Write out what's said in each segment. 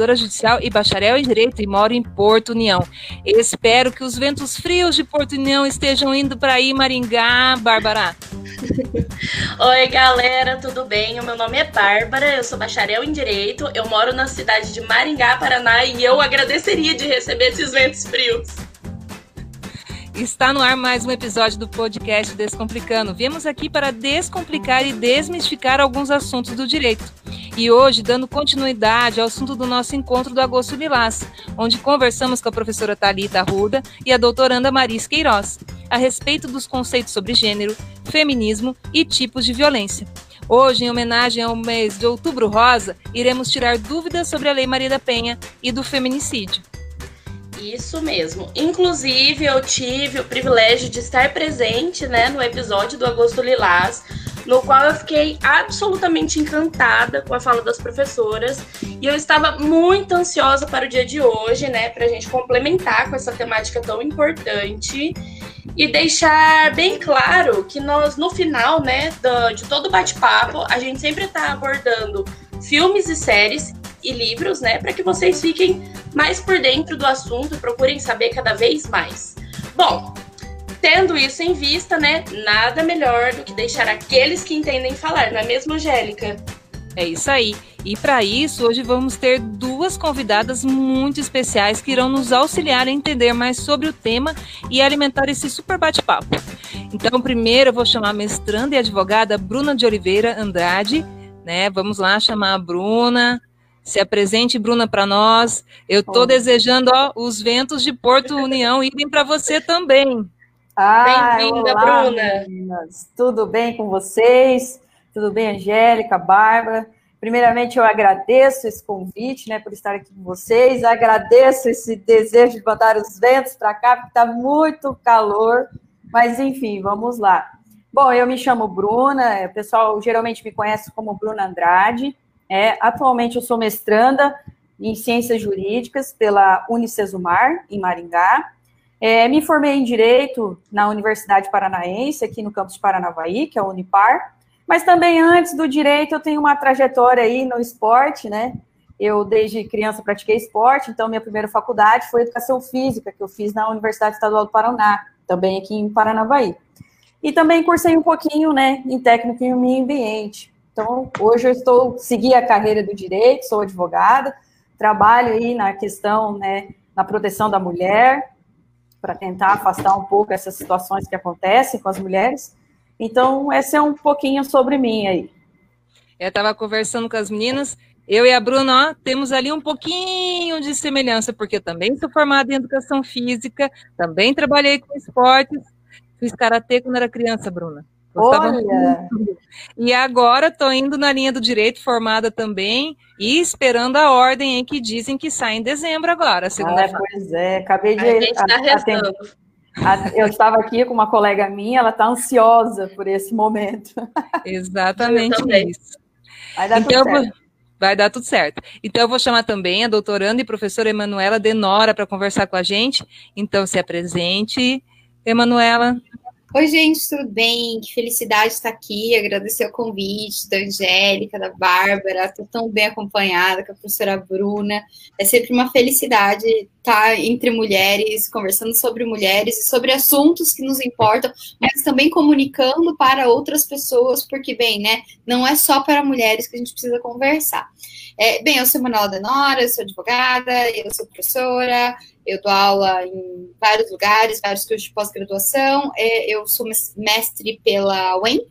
promotora judicial e bacharel em Direito e moro em Porto União. Espero que os ventos frios de Porto União estejam indo para aí, Maringá, Bárbara. Oi, galera, tudo bem? O meu nome é Bárbara, eu sou bacharel em Direito, eu moro na cidade de Maringá, Paraná, e eu agradeceria de receber esses ventos frios. Está no ar mais um episódio do podcast Descomplicando. Viemos aqui para descomplicar e desmistificar alguns assuntos do direito. E hoje, dando continuidade ao assunto do nosso encontro do Agosto Lilás, onde conversamos com a professora Talita Arruda e a doutoranda Maris Queiroz a respeito dos conceitos sobre gênero, feminismo e tipos de violência. Hoje, em homenagem ao mês de Outubro Rosa, iremos tirar dúvidas sobre a Lei Maria da Penha e do feminicídio. Isso mesmo. Inclusive, eu tive o privilégio de estar presente né, no episódio do Agosto Lilás, no qual eu fiquei absolutamente encantada com a fala das professoras e eu estava muito ansiosa para o dia de hoje, né, para a gente complementar com essa temática tão importante e deixar bem claro que nós, no final, né, do, de todo bate-papo, a gente sempre está abordando filmes e séries e livros, né, para que vocês fiquem mais por dentro do assunto procurem saber cada vez mais. Bom, tendo isso em vista, né, nada melhor do que deixar aqueles que entendem falar, não é mesmo, Angélica? É isso aí. E para isso, hoje vamos ter duas convidadas muito especiais que irão nos auxiliar a entender mais sobre o tema e alimentar esse super bate-papo. Então, primeiro eu vou chamar a mestranda e advogada Bruna de Oliveira Andrade, né? Vamos lá chamar a Bruna. Se apresente, Bruna, para nós. Eu estou desejando ó, os ventos de Porto União irem para você também. Ah, Bem-vinda, Bruna. Meninas. Tudo bem com vocês? Tudo bem, Angélica, Bárbara? Primeiramente, eu agradeço esse convite, né, por estar aqui com vocês. Agradeço esse desejo de mandar os ventos para cá, porque está muito calor. Mas, enfim, vamos lá. Bom, eu me chamo Bruna, o pessoal geralmente me conhece como Bruna Andrade. É, atualmente eu sou mestranda em Ciências Jurídicas pela Unicesumar, em Maringá. É, me formei em Direito na Universidade Paranaense, aqui no campus Paranavaí, que é a Unipar. Mas também antes do Direito eu tenho uma trajetória aí no esporte, né? Eu, desde criança, pratiquei esporte, então minha primeira faculdade foi Educação Física, que eu fiz na Universidade Estadual do Paraná, também aqui em Paranavaí. E também cursei um pouquinho, né, em técnico em meio ambiente. Então, hoje eu estou segui a carreira do direito, sou advogada, trabalho aí na questão, né, na proteção da mulher, para tentar afastar um pouco essas situações que acontecem com as mulheres. Então, esse é um pouquinho sobre mim aí. Eu estava conversando com as meninas, eu e a Bruna, ó, temos ali um pouquinho de semelhança, porque também sou formada em educação física, também trabalhei com esportes, fiz karatê quando era criança, Bruna. Olha! E agora estou indo na linha do direito, formada também, e esperando a ordem em que dizem que sai em dezembro agora, a segunda ah, Pois é, acabei de... A gente tá Eu estava aqui com uma colega minha, ela está ansiosa por esse momento. Exatamente isso. Vai dar então, tudo certo. Vai dar tudo certo. Então, eu vou chamar também a doutoranda e professora Emanuela Denora para conversar com a gente. Então, se apresente, Emanuela. Oi, gente, tudo bem? Que felicidade estar aqui. Agradecer o convite da Angélica, da Bárbara. Estou tão bem acompanhada com a professora Bruna. É sempre uma felicidade estar entre mulheres, conversando sobre mulheres e sobre assuntos que nos importam, mas também comunicando para outras pessoas, porque, bem, né, não é só para mulheres que a gente precisa conversar. É, bem, eu sou Manuela Denora, eu sou advogada, eu sou professora, eu dou aula em vários lugares, vários cursos de pós-graduação. É, eu sou mestre pela UEMP,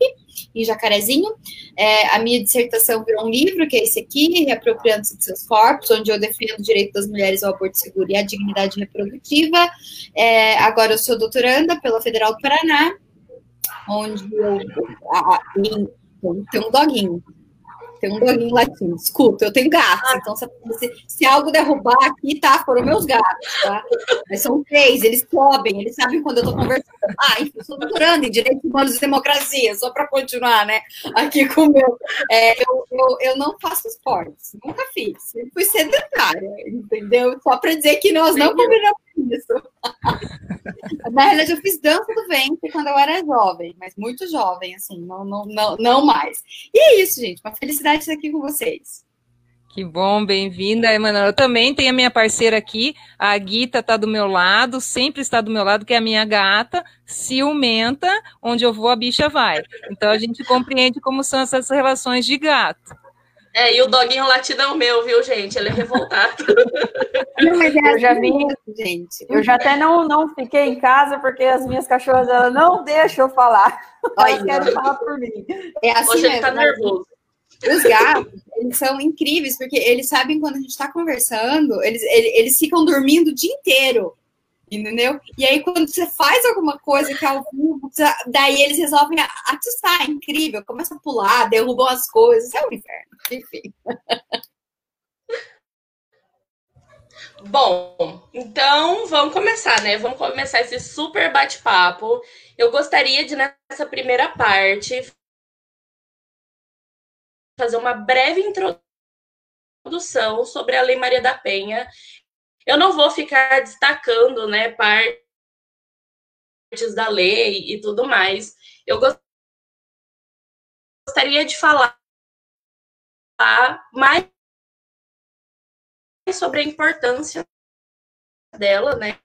em Jacarezinho. É, a minha dissertação virou um livro, que é esse aqui, Reapropriando-se de seus corpos, onde eu defendo o direito das mulheres ao aborto seguro e à dignidade reprodutiva. É, agora eu sou doutoranda pela Federal do Paraná, onde eu. Tem um doguinho. Tem um doguinho latindo. Escuta, eu tenho gatos, então se, se, algo derrubar aqui, tá? Foram meus gatos, tá? Mas são três, eles sobem, eles sabem quando eu tô conversando. Ah, enfim, sou doutorando em Direitos Humanos e Democracia, só para continuar, né? Aqui com o meu. É, eu, eu, eu não faço esportes, nunca fiz. Eu fui sedentária, entendeu? Só para dizer que nós não combinamos isso. Na realidade, eu fiz dança do ventre quando eu era jovem, mas muito jovem, assim, não, não, não, não mais. E é isso, gente. Uma felicidade estar aqui com vocês. Que bom, bem-vinda, Emanuela. Eu também tenho a minha parceira aqui, a Guita está do meu lado, sempre está do meu lado, que é a minha gata, ciumenta, onde eu vou, a bicha vai. Então a gente compreende como são essas relações de gato. É, e o doguinho latido é o meu, viu, gente? Ele é revoltado. Mas é eu já vi, gente. Eu já até não, não fiquei em casa porque as minhas cachorras ela não deixam eu falar. Elas querem falar por mim. É assim Hoje mesmo, ele tá nervoso. Os gatos, eles são incríveis, porque eles sabem quando a gente está conversando, eles, eles, eles ficam dormindo o dia inteiro entendeu? E aí, quando você faz alguma coisa que é ao vivo, daí eles resolvem atiçar, é incrível, começa a pular, derrubam as coisas, é o inferno, enfim. Bom, então vamos começar, né? Vamos começar esse super bate-papo. Eu gostaria de, nessa primeira parte, fazer uma breve introdução sobre a Lei Maria da Penha. Eu não vou ficar destacando, né, partes da lei e tudo mais. Eu gostaria de falar mais sobre a importância dela, né?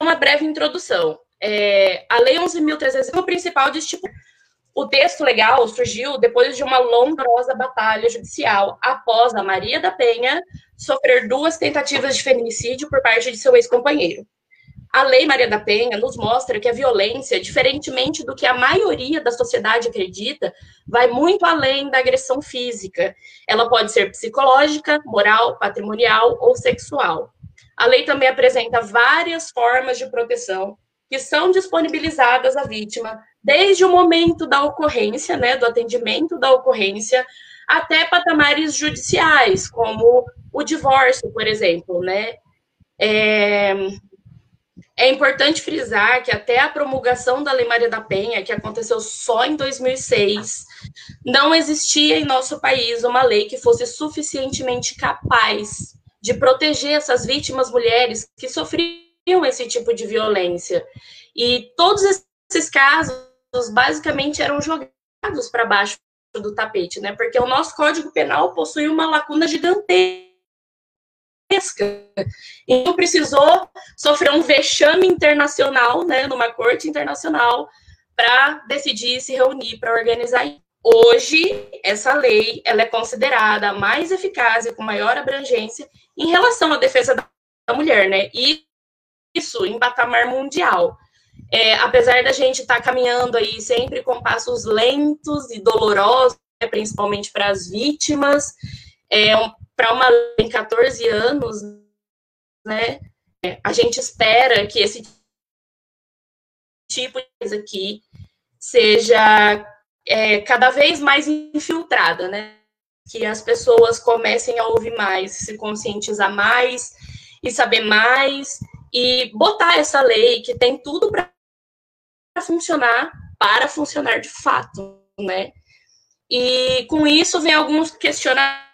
Uma breve introdução. É, a Lei 11.300 é o principal de estipular o texto legal surgiu depois de uma longa batalha judicial após a Maria da Penha sofrer duas tentativas de feminicídio por parte de seu ex-companheiro. A Lei Maria da Penha nos mostra que a violência, diferentemente do que a maioria da sociedade acredita, vai muito além da agressão física. Ela pode ser psicológica, moral, patrimonial ou sexual. A lei também apresenta várias formas de proteção que são disponibilizadas à vítima desde o momento da ocorrência, né, do atendimento da ocorrência, até patamares judiciais, como o divórcio, por exemplo, né? É, é importante frisar que até a promulgação da Lei Maria da Penha, que aconteceu só em 2006, não existia em nosso país uma lei que fosse suficientemente capaz de proteger essas vítimas mulheres que sofriam esse tipo de violência. E todos esses casos basicamente eram jogados para baixo do tapete, né? Porque o nosso Código Penal possui uma lacuna gigantesca. Então precisou sofrer um vexame internacional, né, numa corte internacional, para decidir se reunir para organizar. Hoje, essa lei ela é considerada a mais eficaz e com maior abrangência em relação à defesa da mulher, né? E isso em patamar mundial. É, apesar da gente estar tá caminhando aí sempre com passos lentos e dolorosos, né, principalmente para as vítimas, é, para uma em 14 anos, né, é, a gente espera que esse tipo de coisa aqui seja é, cada vez mais infiltrada, né? Que as pessoas comecem a ouvir mais, se conscientizar mais e saber mais e botar essa lei que tem tudo para funcionar, para funcionar de fato, né? E com isso vem alguns questionamentos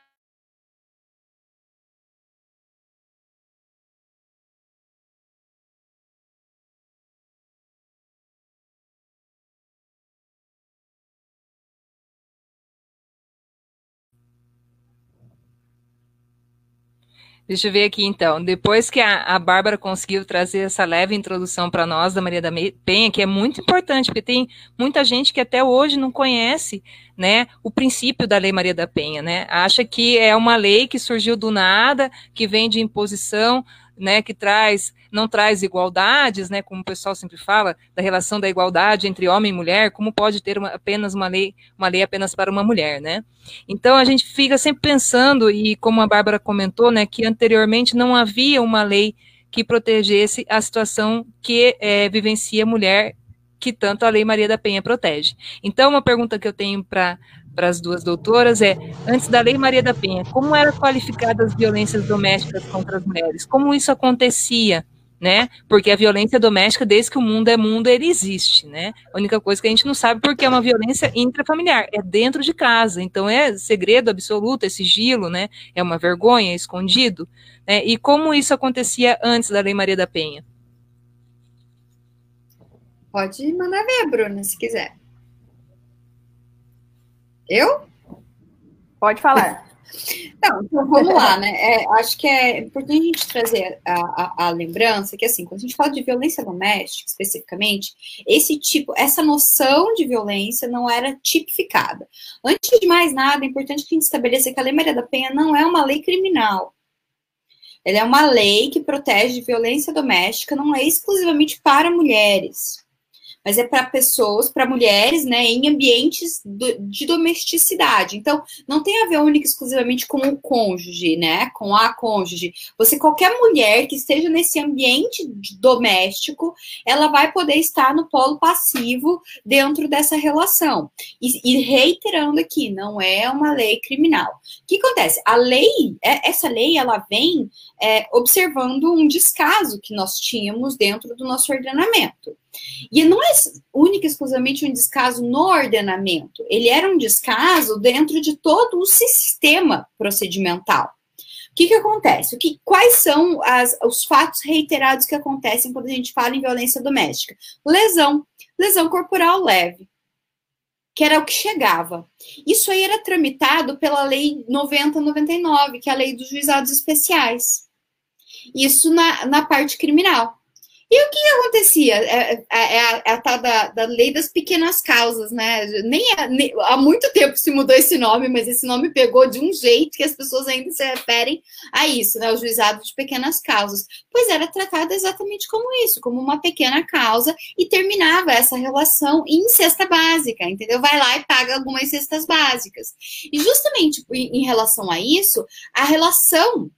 Deixa eu ver aqui então. Depois que a, a Bárbara conseguiu trazer essa leve introdução para nós da Maria da Penha, que é muito importante, porque tem muita gente que até hoje não conhece né, o princípio da Lei Maria da Penha, né? Acha que é uma lei que surgiu do nada, que vem de imposição, né, que traz, não traz igualdades, né, como o pessoal sempre fala, da relação da igualdade entre homem e mulher, como pode ter uma, apenas uma lei, uma lei apenas para uma mulher, né? Então a gente fica sempre pensando e como a Bárbara comentou, né, que anteriormente não havia uma lei que protegesse a situação que é, vivencia a mulher que tanto a Lei Maria da Penha protege. Então, uma pergunta que eu tenho para para as duas doutoras é, antes da Lei Maria da Penha, como eram qualificadas as violências domésticas contra as mulheres? Como isso acontecia? Né? Porque a violência doméstica, desde que o mundo é mundo, ele existe, né? A única coisa que a gente não sabe porque é uma violência intrafamiliar, é dentro de casa, então é segredo absoluto, é sigilo, né? É uma vergonha, é escondido, né? E como isso acontecia antes da Lei Maria da Penha? Pode mandar ver, Bruna, se quiser. Eu? Pode falar. Não, então vamos lá, né? É, acho que é importante a gente trazer a, a, a, lembrança que, assim, quando a gente fala de violência doméstica, especificamente, esse tipo, essa noção de violência não era tipificada. Antes de mais nada, é importante que a gente estabeleça que a Lei Maria da Penha não é uma lei criminal. Ela é uma lei que protege de violência doméstica, não é exclusivamente para mulheres mas é para pessoas, para mulheres, né, em ambientes do, de domesticidade. Então, não tem a ver única exclusivamente com o cônjuge, né, com a cônjuge. Você, qualquer mulher que esteja nesse ambiente doméstico, ela vai poder estar no polo passivo dentro dessa relação. E, e reiterando aqui, não é uma lei criminal. O que acontece? A lei, é, essa lei, ela vem é, observando um descaso que nós tínhamos dentro do nosso ordenamento. E não é única e exclusivamente um descaso no ordenamento, ele era um descaso dentro de todo o sistema procedimental. O que, que acontece? O que, quais são as, os fatos reiterados que acontecem quando a gente fala em violência doméstica? Lesão, lesão corporal leve, que era o que chegava. Isso aí era tramitado pela Lei 9099, que é a Lei dos Juizados Especiais. Isso na, na parte criminal. E o que acontecia? É, é, é, a, é a tal da, da, lei das pequenas causas, né? Nem, é, nem, há muito tempo se mudou esse nome, mas esse nome pegou de um jeito que as pessoas ainda se referem a isso, né? O juizado de pequenas causas. Pois era tratado exatamente como isso, como uma pequena causa, e terminava essa relação em cesta básica, entendeu? Vai lá e paga algumas cestas básicas. E justamente em, em relação a isso, a relação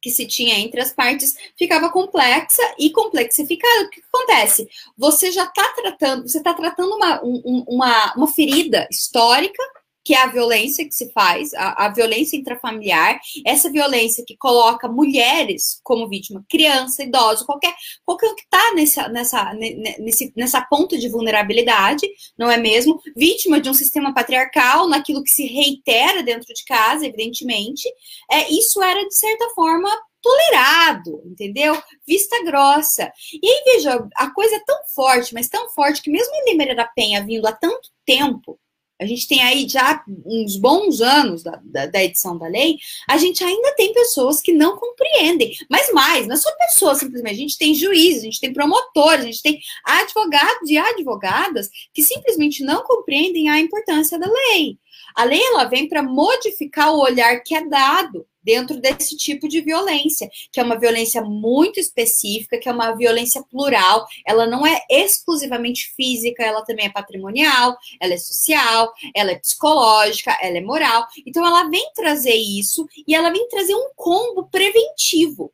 que se tinha entre as partes ficava complexa e complexificada. O que, acontece? Você já está tratando, você está tratando uma, um, uma, uma ferida histórica, que é a violência que se faz, a, a, violência intrafamiliar, essa violência que coloca mulheres como vítima, criança, idoso, qualquer, qualquer que está nessa, nessa, nesse, nessa ponta de vulnerabilidade, não é mesmo? Vítima de um sistema patriarcal, naquilo que se reitera dentro de casa, evidentemente, é, isso era, de certa forma, tolerado, entendeu? Vista grossa. E aí, veja, a coisa é tão forte, mas tão forte, que mesmo em Limeira da Penha vindo há tanto tempo, a gente tem aí já uns bons anos da, da, da, edição da lei, a gente ainda tem pessoas que não compreendem. Mas mais, não é só pessoas simplesmente, a gente tem juízes, a gente tem promotores, a gente tem advogados e advogadas que simplesmente não compreendem a importância da lei. A lei ela vem para modificar o olhar que é dado dentro desse tipo de violência, que é uma violência muito específica, que é uma violência plural, ela não é exclusivamente física, ela também é patrimonial, ela é social, ela é psicológica, ela é moral. Então ela vem trazer isso e ela vem trazer um combo preventivo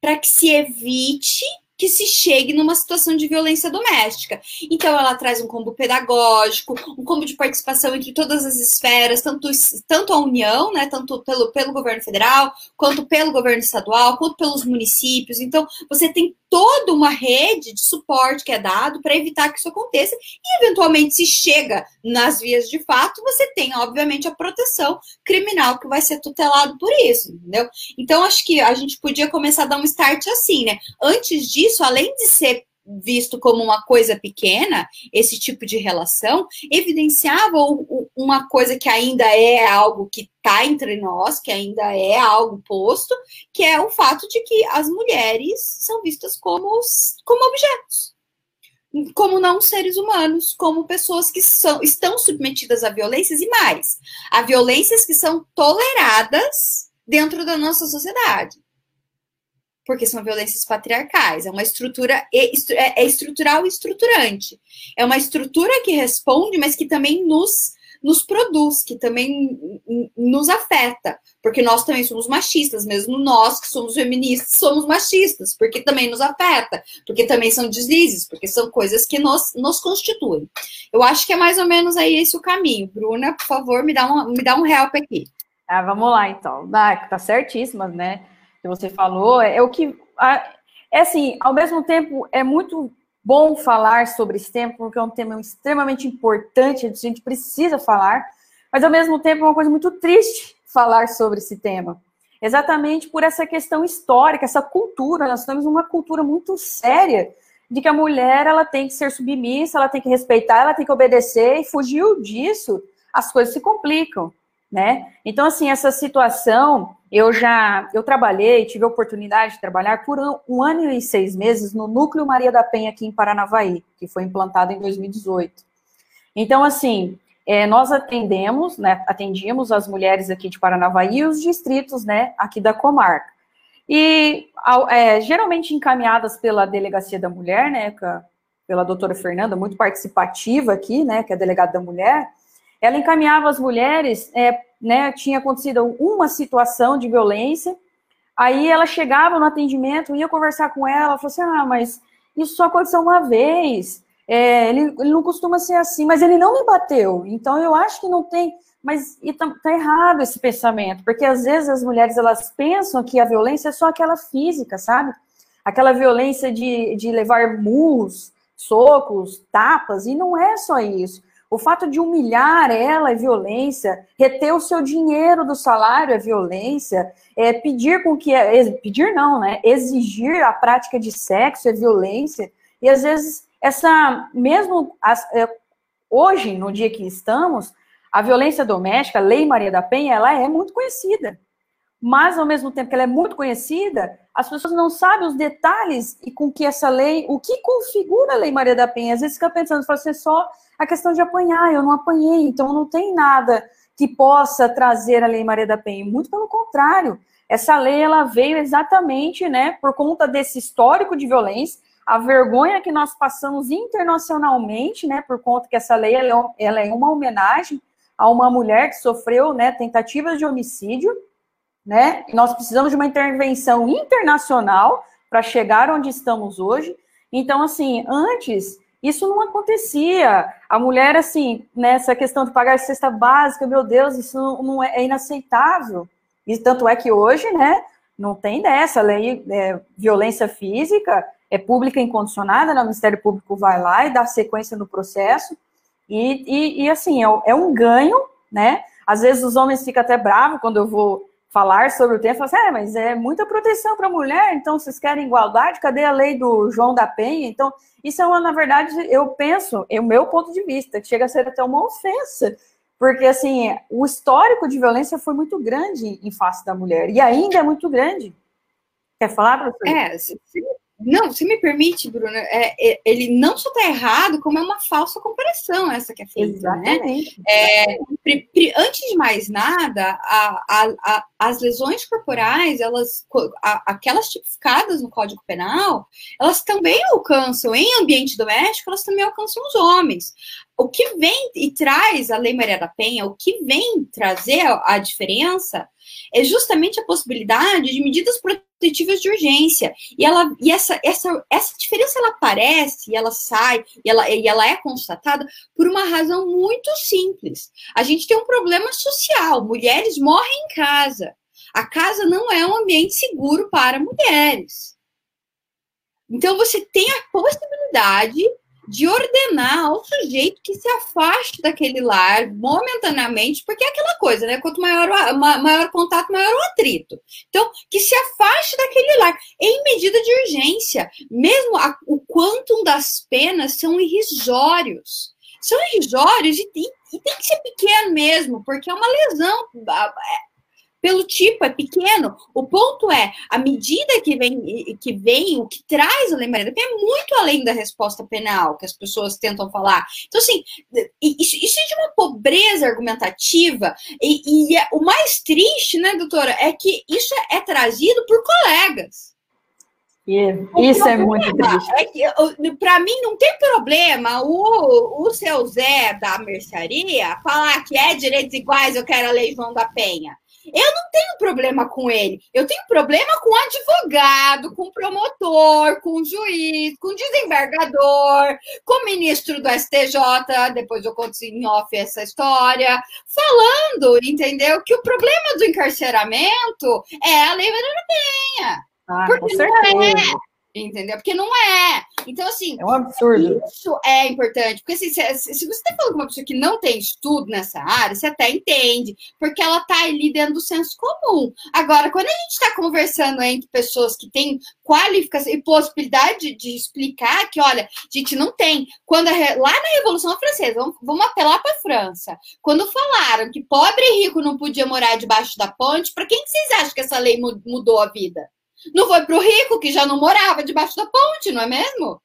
para que se evite que se chegue numa situação de violência doméstica. Então, ela traz um combo pedagógico, um combo de participação entre todas as esferas, tanto, tanto a União, né, tanto pelo, pelo governo federal, quanto pelo governo estadual, quanto pelos municípios. Então, você tem toda uma rede de suporte que é dado para evitar que isso aconteça e, eventualmente, se chega nas vias de fato, você tem, obviamente, a proteção criminal que vai ser tutelado por isso, entendeu? Então, acho que a gente podia começar a dar um start assim, né? Antes disso, além de ser visto como uma coisa pequena, esse tipo de relação, evidenciava uma coisa que ainda é algo que está entre nós, que ainda é algo posto, que é o fato de que as mulheres são vistas como, como objetos. Como não seres humanos, como pessoas que são, estão submetidas a violências e mais, a violências que são toleradas dentro da nossa sociedade porque são violências patriarcais. É uma estrutura, é, é estrutural e estruturante. É uma estrutura que responde, mas que também nos, nos produz, que também nos afeta, porque nós também somos machistas, mesmo nós que somos feministas somos machistas, porque também nos afeta, porque também são deslizes, porque são coisas que nos, nos constituem. Eu acho que é mais ou menos aí esse o caminho. Bruna, por favor, me dá um, me dá um help aqui. Ah, vamos lá, então. Ah, tá certíssima, né? Que você falou, é, é o que. É assim, ao mesmo tempo, é muito bom falar sobre esse tema, porque é um tema extremamente importante, a gente precisa falar, mas ao mesmo tempo é uma coisa muito triste falar sobre esse tema. Exatamente por essa questão histórica, essa cultura, nós temos uma cultura muito séria de que a mulher ela tem que ser submissa, ela tem que respeitar, ela tem que obedecer, e fugiu disso, as coisas se complicam. Né? Então, assim, essa situação, eu já, eu trabalhei, tive a oportunidade de trabalhar por um, um, ano e seis meses no Núcleo Maria da Penha aqui em Paranavaí, que foi implantado em 2018. Então, assim, é, nós atendemos, né, atendíamos as mulheres aqui de Paranavaí e os distritos, né, aqui da comarca. E é, geralmente encaminhadas pela Delegacia da Mulher, né, pela doutora Fernanda, muito participativa aqui, né, que é delegada da mulher, ela encaminhava as mulheres, é, né, tinha acontecido uma situação de violência, aí ela chegava no atendimento, ia conversar com ela, falou assim, ah, mas isso só aconteceu uma vez, é, ele, ele, não costuma ser assim, mas ele não me bateu, então eu acho que não tem, mas tá, tá, errado esse pensamento, porque às vezes as mulheres, elas pensam que a violência é só aquela física, sabe? Aquela violência de, de levar murros, socos, tapas, e não é só isso. O fato de humilhar ela é violência, reter o seu dinheiro do salário é violência, é pedir com que pedir não, né? Exigir a prática de sexo é violência. E às vezes essa mesmo é, hoje, no dia que estamos, a violência doméstica, a Lei Maria da Penha, ela é muito conhecida mas ao mesmo tempo que ela é muito conhecida, as pessoas não sabem os detalhes e com que essa lei, o que configura a Lei Maria da Penha. Às vezes fica pensando, fala assim, só a questão de apanhar, eu não apanhei, então não tem nada que possa trazer a Lei Maria da Penha. Muito pelo contrário, essa lei ela veio exatamente, né, por conta desse histórico de violência, a vergonha que nós passamos internacionalmente, né, por conta que essa lei ela é, é uma homenagem a uma mulher que sofreu, né, tentativas de homicídio né? Nós precisamos de uma intervenção internacional para chegar onde estamos hoje. Então, assim, antes isso não acontecia. A mulher, assim, nessa questão de pagar cesta básica, meu Deus, isso não é, é inaceitável. E tanto é que hoje, né, não tem dessa. A lei é, violência física é pública incondicionada, né, o Ministério Público vai lá e dá sequência no processo. E, e, e assim, é, é um ganho, né? Às vezes os homens ficam até bravos quando eu vou falar sobre o tema, falar assim, é, mas é muita proteção para a mulher, então vocês querem igualdade? Cadê a lei do João da Penha? Então, isso é uma, na verdade, eu penso, é o meu ponto de vista, que chega a ser até uma ofensa, porque, assim, o histórico de violência foi muito grande em face da mulher, e ainda é muito grande. Quer falar, professor? É, se, não, se me permite, Bruna, é, é, ele não só está errado, como é uma falsa comparação essa que é feita, né? Exatamente. né? É, pri, pri, antes de mais nada, a, a, a, as lesões corporais, elas, aquelas tipificadas no Código Penal, elas também alcançam, em ambiente doméstico, elas também alcançam os homens. O que vem e traz a Lei Maria da Penha, o que vem trazer a diferença é justamente a possibilidade de medidas protetivas de urgência. E, ela, e essa, essa, essa diferença ela aparece, e ela sai, e ela, e ela é constatada por uma razão muito simples. A gente tem um problema social, mulheres morrem em casa. A casa não é um ambiente seguro para mulheres. Então, você tem a possibilidade de ordenar ao sujeito que se afaste daquele lar momentaneamente, porque é aquela coisa, né? Quanto maior o maior contato, maior o atrito. Então, que se afaste daquele lar em medida de urgência, mesmo a, o quantum das penas são irrisórios. São irrisórios e, e, e tem que ser pequeno mesmo, porque é uma lesão pelo tipo, é pequeno. O ponto é, a medida que vem, que vem, o que traz a lembrança é muito além da resposta penal que as pessoas tentam falar. Então, assim, isso, isso é de uma pobreza argumentativa, e, e é, o mais triste, né, doutora, é que isso é, é trazido por colegas. Isso é muito triste. É para mim, não tem problema o, o seu Zé da mercearia falar que é direitos iguais, eu quero a lei João da Penha. Eu não tenho problema com ele. Eu tenho problema com advogado, com promotor, com juiz, com desembargador, com ministro do STJ. Depois eu conto em off essa história. Falando, entendeu? Que o problema do encarceramento é a Lei Maria da Penha. Ah, Porque com certeza. Entendeu? Porque não é. Então, assim. É um absurdo. Isso é importante. Porque assim, se, se, você está falando com uma pessoa que não tem estudo nessa área, você até entende. Porque ela está ali dentro do senso comum. Agora, quando a gente está conversando entre pessoas que têm qualificação e possibilidade de, explicar que, olha, a gente não tem. Quando a, lá na Revolução Francesa, vamos, vamos apelar para a França. Quando falaram que pobre e rico não podia morar debaixo da ponte, para quem que vocês acham que essa lei mudou a vida? Não foi para o rico, que já não morava debaixo da ponte, não é mesmo?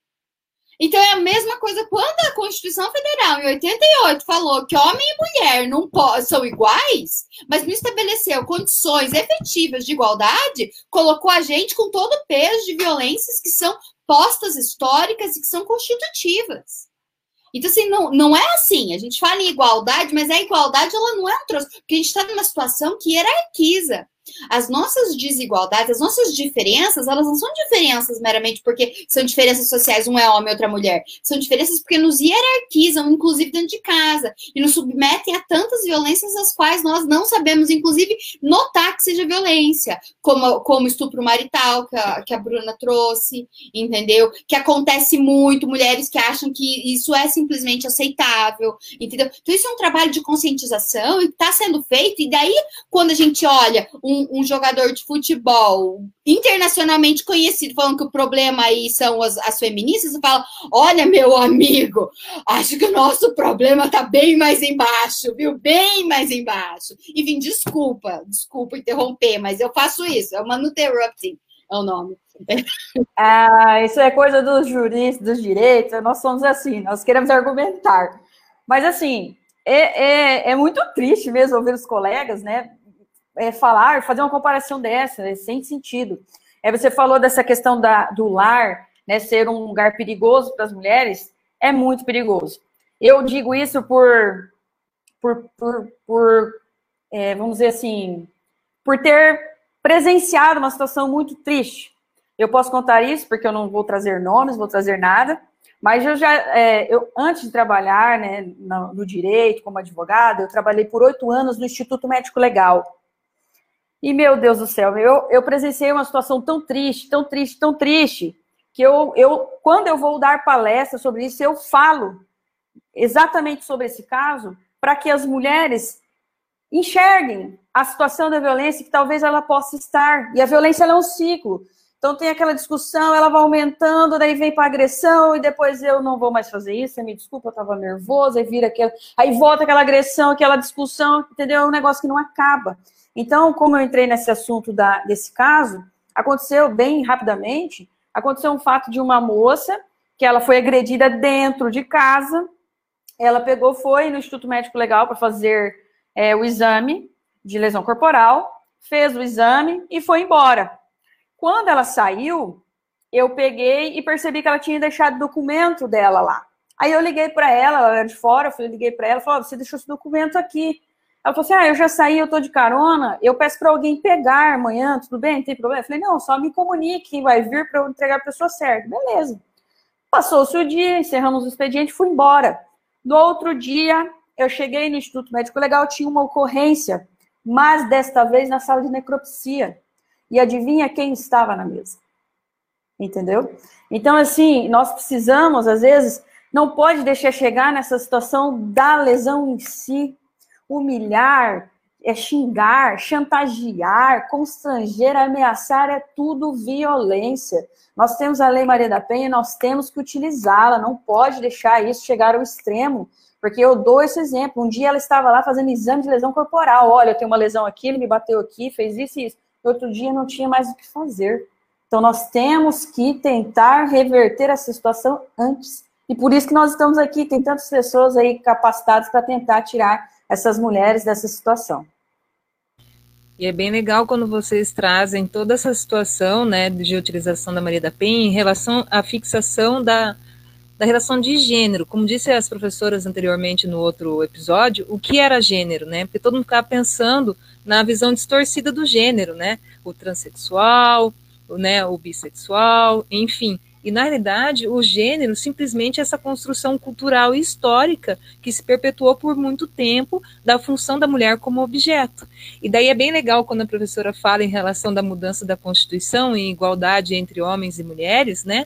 Então é a mesma coisa quando a Constituição Federal, em 88, falou que homem e mulher não são iguais, mas não estabeleceu condições efetivas de igualdade, colocou a gente com todo o peso de violências que são postas históricas e que são constitutivas. Então, assim, não, não é assim. A gente fala em igualdade, mas a igualdade ela não é um troço, porque a gente está numa situação que hierarquiza. As nossas desigualdades, as nossas diferenças, elas não são diferenças meramente porque são diferenças sociais, um é homem, outra é mulher. São diferenças porque nos hierarquizam, inclusive dentro de casa, e nos submetem a tantas violências as quais nós não sabemos, inclusive, notar que seja violência, como, como estupro marital, que a, que a Bruna trouxe, entendeu? Que acontece muito, mulheres que acham que isso é simplesmente aceitável, entendeu? Então, isso é um trabalho de conscientização e está sendo feito, e daí, quando a gente olha um um, um, jogador de futebol internacionalmente conhecido falando que o problema aí são as, as feministas, você fala: olha, meu amigo, acho que o nosso problema tá bem mais embaixo, viu? Bem mais embaixo. Enfim, desculpa, desculpa interromper, mas eu faço isso, é uma interrupting é o nome. Ah, isso é coisa dos juristas, dos direitos, nós somos assim, nós queremos argumentar. Mas assim, é, é, é muito triste mesmo ouvir os colegas, né? É, falar, fazer uma comparação dessa, né, sem sentido. É, você falou dessa questão da, do lar, né, ser um lugar perigoso para as mulheres, é muito perigoso. Eu digo isso por, por, por, por é, vamos dizer assim, por ter presenciado uma situação muito triste. Eu posso contar isso porque eu não vou trazer nomes, vou trazer nada, mas eu já, é, eu, antes de trabalhar né, no, no direito como advogada, eu trabalhei por oito anos no Instituto Médico Legal. E, meu Deus do céu, eu, eu presenciei uma situação tão triste, tão triste, tão triste, que eu, eu, quando eu vou dar palestra sobre isso, eu falo exatamente sobre esse caso, para que as mulheres enxerguem a situação da violência que talvez ela possa estar. E a violência é um ciclo. Então tem aquela discussão, ela vai aumentando, daí vem para agressão, e depois eu não vou mais fazer isso, me desculpa, eu estava nervosa, aí vira aquela. Aí volta aquela agressão, aquela discussão, entendeu? É um negócio que não acaba. Então, como eu entrei nesse assunto da, desse caso, aconteceu bem rapidamente, aconteceu um fato de uma moça que ela foi agredida dentro de casa, ela pegou, foi no Instituto Médico Legal para fazer é, o exame de lesão corporal, fez o exame e foi embora. Quando ela saiu, eu peguei e percebi que ela tinha deixado o documento dela lá. Aí eu liguei para ela, ela era de fora, eu liguei para ela, falou: "Você deixou esse documento aqui?" Ela falou assim: Ah, eu já saí, eu tô de carona, eu peço para alguém pegar amanhã, tudo bem? Não tem problema? Eu falei: Não, só me comunique vai vir para eu entregar a pessoa certa. Beleza. Passou-se o dia, encerramos o expediente, fui embora. No outro dia, eu cheguei no Instituto Médico Legal, tinha uma ocorrência, mas desta vez na sala de necropsia. E adivinha quem estava na mesa? Entendeu? Então, assim, nós precisamos, às vezes, não pode deixar chegar nessa situação da lesão em si, humilhar, é xingar, chantagear, constranger, ameaçar, é tudo violência. Nós temos a Lei Maria da Penha, nós temos que utilizá-la, não pode deixar isso chegar ao extremo, porque eu dou esse exemplo. Um dia ela estava lá fazendo exame de lesão corporal. Olha, eu tenho uma lesão aqui, ele me bateu aqui, fez isso e isso. Outro dia não tinha mais o que fazer. Então nós temos que tentar reverter essa situação antes. E por isso que nós estamos aqui, tem tantas pessoas aí capacitadas para tentar tirar essas mulheres dessa situação. E é bem legal quando vocês trazem toda essa situação né, de utilização da Maria da Penha em relação à fixação da, da relação de gênero. Como disse as professoras anteriormente no outro episódio, o que era gênero, né? Porque todo mundo ficava pensando na visão distorcida do gênero, né? O transexual, o, né, o bissexual, enfim. E, na realidade, o gênero simplesmente é essa construção cultural e histórica que se perpetuou por muito tempo da função da mulher como objeto. E daí é bem legal quando a professora fala em relação da mudança da Constituição e igualdade entre homens e mulheres, né?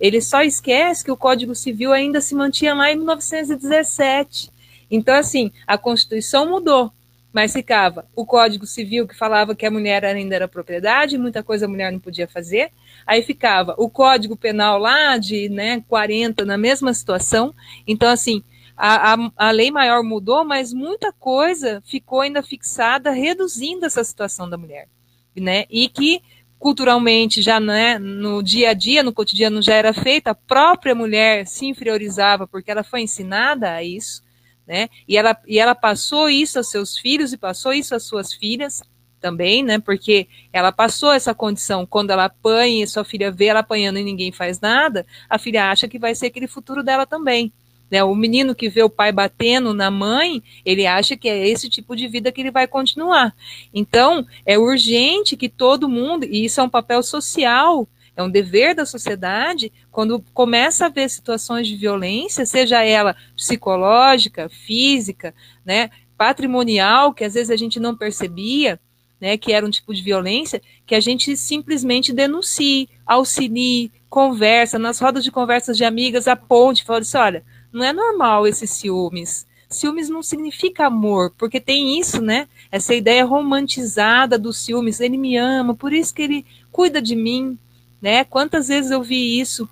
Ele só esquece que o Código Civil ainda se mantinha lá em 1917. Então, assim, a Constituição mudou, mas ficava o Código Civil, que falava que a mulher ainda era propriedade, muita coisa a mulher não podia fazer. Aí ficava o Código Penal lá de né, 40, na mesma situação. Então, assim, a, a, a, lei maior mudou, mas muita coisa ficou ainda fixada, reduzindo essa situação da mulher. Né? E que culturalmente já né, no dia a dia, no cotidiano já era feita, a própria mulher se inferiorizava porque ela foi ensinada a isso, né? E ela, e ela passou isso aos seus filhos e passou isso às suas filhas também, né? Porque ela passou essa condição quando ela apanha e sua filha vê ela apanhando e ninguém faz nada, a filha acha que vai ser aquele futuro dela também. Né? O menino que vê o pai batendo na mãe, ele acha que é esse tipo de vida que ele vai continuar. Então, é urgente que todo mundo, e isso é um papel social, é um dever da sociedade, quando começa a ver situações de violência, seja ela psicológica, física, né, patrimonial, que às vezes a gente não percebia, né, que era um tipo de violência, que a gente simplesmente denuncie, auxilie, conversa, nas rodas de conversas de amigas, aponte, fala assim, olha, não é normal esses ciúmes. Ciúmes não significa amor, porque tem isso, né? Essa ideia romantizada dos ciúmes. Ele me ama, por isso que ele cuida de mim, né? Quantas vezes eu vi isso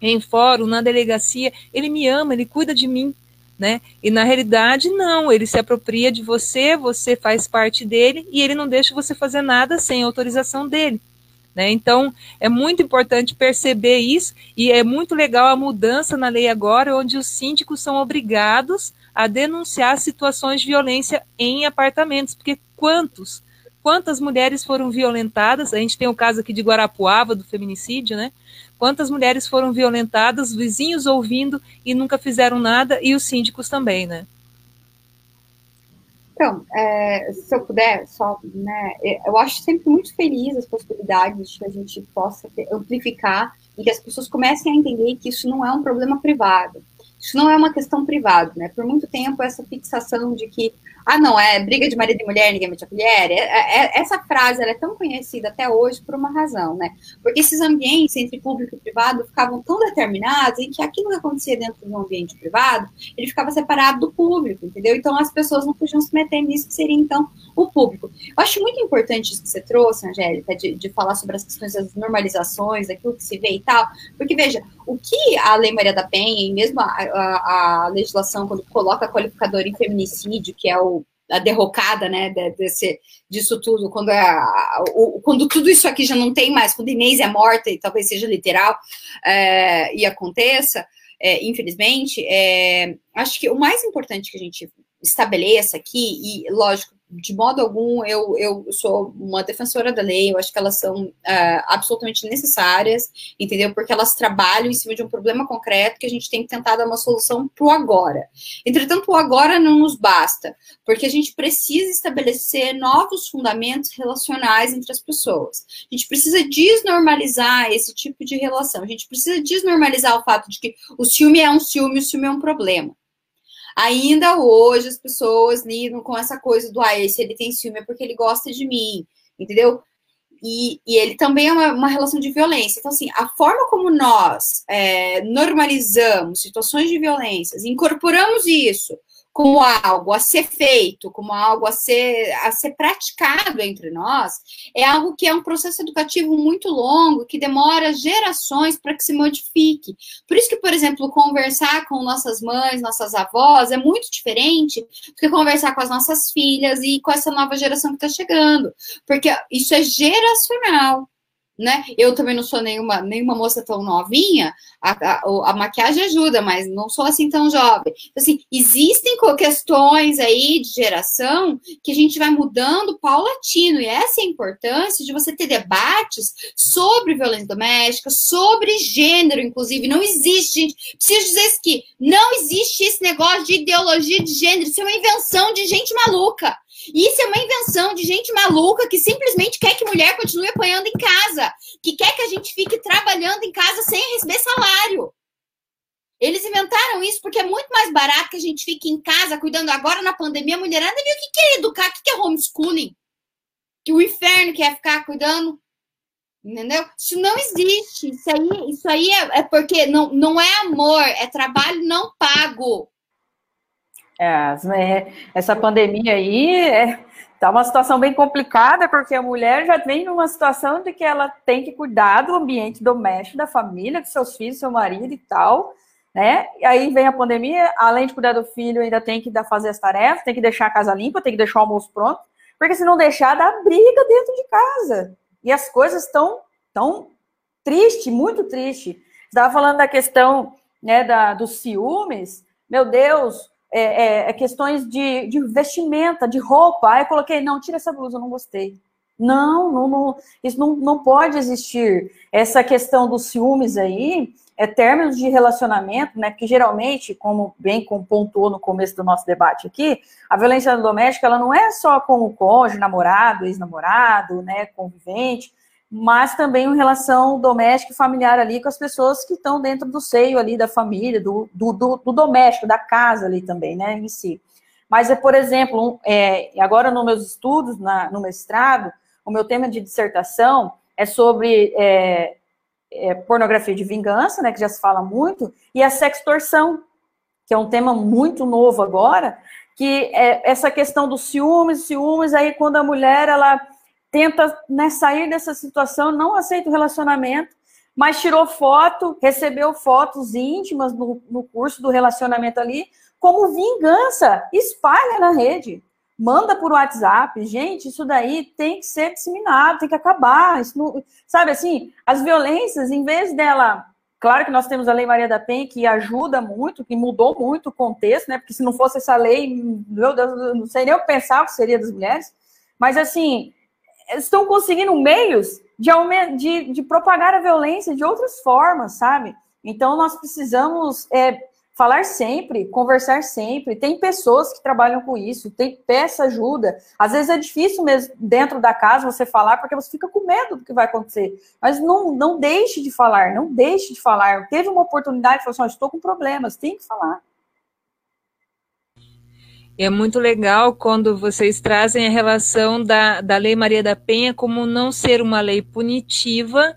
em fórum, na delegacia? Ele me ama, ele cuida de mim, né? E na realidade, não, ele se apropria de você, você faz parte dele e ele não deixa você fazer nada sem autorização dele. Né? Então, é muito importante perceber isso e é muito legal a mudança na lei agora, onde os síndicos são obrigados a denunciar situações de violência em apartamentos, porque quantos, quantas mulheres foram violentadas? A gente tem o caso aqui de Guarapuava, do feminicídio, né? Quantas mulheres foram violentadas, vizinhos ouvindo e nunca fizeram nada, e os síndicos também, né? Então, é, se eu puder, só, né, eu acho sempre muito feliz as possibilidades de que a gente possa amplificar e que as pessoas comecem a entender que isso não é um problema privado. Isso não é uma questão privada, né? Por muito tempo, essa fixação de que ah, não, é briga de marido e mulher, ninguém mete a colher. É, é, é, essa frase é tão conhecida até hoje por uma razão, né? Porque esses ambientes entre público e privado ficavam tão determinados em que aquilo que acontecia dentro de um ambiente privado, ele ficava separado do público, entendeu? Então as pessoas não podiam se meter nisso, que seria então o público. Eu acho muito importante isso que você trouxe, Angélica, de, de falar sobre as questões das normalizações, daquilo que se vê e tal, porque veja, o que a Lei Maria da Penha e mesmo a, a, a legislação, quando coloca qualificador em feminicídio, que é o a derrocada, né, desse, disso tudo, quando, é, o, quando tudo isso aqui já não tem mais, quando Inês é morta, e talvez seja literal, é, e aconteça, é, infelizmente, é, acho que o mais importante que a gente estabeleça aqui, e lógico, de modo algum, eu, eu sou uma defensora da lei, eu acho que elas são uh, absolutamente necessárias, entendeu? Porque elas trabalham em cima de um problema concreto que a gente tem que tentar dar uma solução para o agora. Entretanto, o agora não nos basta, porque a gente precisa estabelecer novos fundamentos relacionais entre as pessoas. A gente precisa desnormalizar esse tipo de relação, a gente precisa desnormalizar o fato de que o ciúme é um ciúme, o ciúme é um problema. Ainda hoje as pessoas lidam com essa coisa do ah, esse ele tem ciúme é porque ele gosta de mim, entendeu? E, e ele também é uma, uma, relação de violência. Então, assim, a forma como nós é, normalizamos situações de violência, incorporamos isso como algo a ser feito, como algo a ser, a ser praticado entre nós, é algo que é um processo educativo muito longo, que demora gerações para que se modifique. Por isso que, por exemplo, conversar com nossas mães, nossas avós, é muito diferente do que conversar com as nossas filhas e com essa nova geração que está chegando, porque isso é geracional né? Eu também não sou nenhuma, nenhuma moça tão novinha, a, a, a, maquiagem ajuda, mas não sou assim tão jovem. Então, assim, existem questões aí de geração que a gente vai mudando paulatino, e essa é a importância de você ter debates sobre violência doméstica, sobre gênero, inclusive. Não existe, gente. Preciso dizer que não existe esse negócio de ideologia de gênero, isso é uma invenção de gente maluca. Isso é uma invenção de gente maluca que simplesmente quer que mulher continue apanhando em casa, que que quer que a gente fique trabalhando em casa sem receber salário. Eles inventaram isso porque é muito mais barato que a gente fique em casa cuidando agora na pandemia. A mulherada viu o que é educar, o que é homeschooling. Que o inferno quer ficar cuidando. Entendeu? Isso não existe. Isso aí, isso aí é, é porque não, não é amor, é trabalho não pago. É, essa pandemia aí é, tá uma situação bem complicada, porque a mulher já vem numa situação de que ela tem que cuidar do ambiente doméstico, da família, dos seus filhos, seu marido e tal né? E aí vem a pandemia, além de cuidar do filho, ainda tem que fazer as tarefas, tem que deixar a casa limpa, tem que deixar o almoço pronto, porque se não deixar, dá briga dentro de casa. E as coisas estão tão triste, muito triste. Estava falando da questão né, da, dos ciúmes, meu Deus, é, é, é questões de, de, vestimenta, de roupa. Aí eu coloquei, não, tira essa blusa, eu não gostei. Não, não, não isso não, não pode existir. Essa questão dos ciúmes aí, é, términos de relacionamento, né? Porque geralmente, como bem pontuou no começo do nosso debate aqui, a violência doméstica ela não é só com o cônjuge, namorado, ex-namorado, né, convivente, mas também em relação doméstica e familiar ali com as pessoas que estão dentro do seio ali da família, do, do, do, do doméstico, da casa ali também, né, em si. Mas é, por exemplo, é, agora nos meus estudos, na, no mestrado, o meu tema de dissertação é sobre é, é, pornografia de vingança, né, que já se fala muito, e a sextorção, que é um tema muito novo agora, que é essa questão dos ciúmes, ciúmes, aí quando a mulher, ela tenta né, sair dessa situação, não aceita o relacionamento, mas tirou foto, recebeu fotos íntimas no, no curso do relacionamento ali, como vingança, espalha na rede manda por WhatsApp. Gente, isso daí tem que ser disseminado, tem que acabar. Isso não, sabe assim, as violências, em vez dela. Claro que nós temos a Lei Maria da Penha, que ajuda muito, que mudou muito o contexto, né? Porque se não fosse essa lei, meu Deus, não sei nem eu pensar o que seria das mulheres. Mas, assim, estão conseguindo meios de, de, de propagar a violência de outras formas, sabe? Então, nós precisamos é, falar sempre, conversar sempre. Tem pessoas que trabalham com isso, tem peça ajuda. Às vezes é difícil mesmo dentro da casa você falar porque você fica com medo do que vai acontecer. Mas não, não deixe de falar, não deixe de falar. Teve uma oportunidade, falou assim, estou com problemas, tem que falar. É muito legal quando vocês trazem a relação da, da Lei Maria da Penha como não ser uma lei punitiva,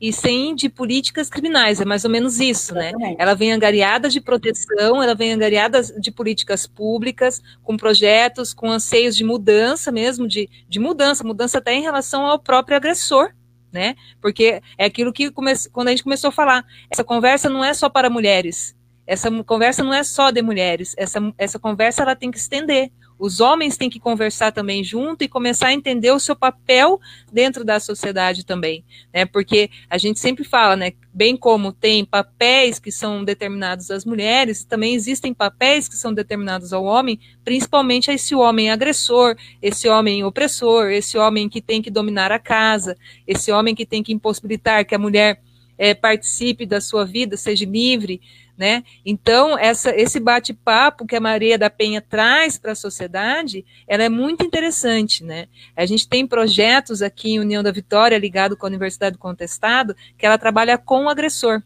e sem de políticas criminais, é mais ou menos isso, né? Ela vem angariada de proteção, ela vem angariada de políticas públicas, com projetos, com anseios de mudança mesmo, de, de mudança, mudança até em relação ao próprio agressor, né? Porque é aquilo que come, quando a gente começou a falar, essa conversa não é só para mulheres, essa conversa não é só de mulheres, essa, essa conversa ela tem que estender. Os homens têm que conversar também junto e começar a entender o seu papel dentro da sociedade também, né? Porque a gente sempre fala, né? Bem como tem papéis que são determinados às mulheres, também existem papéis que são determinados ao homem, principalmente a esse homem agressor, esse homem opressor, esse homem que tem que dominar a casa, esse homem que tem que impossibilitar que a mulher é, participe da sua vida, seja livre, né? Então, essa, esse bate-papo que a Maria da Penha traz para a sociedade, ela é muito interessante, né? A gente tem projetos aqui em União da Vitória, ligado com a Universidade do Contestado, que ela trabalha com o agressor.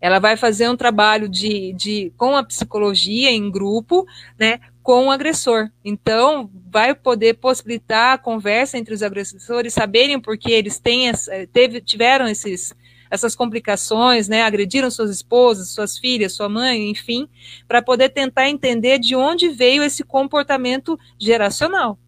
Ela vai fazer um trabalho de, de com a psicologia em grupo, né, com o agressor. Então, vai poder possibilitar a conversa entre os agressores, saberem por que eles têm, teve, tiveram esses, essas complicações, né, agrediram suas esposas, suas filhas, sua mãe, enfim, para poder tentar entender de onde veio esse comportamento geracional.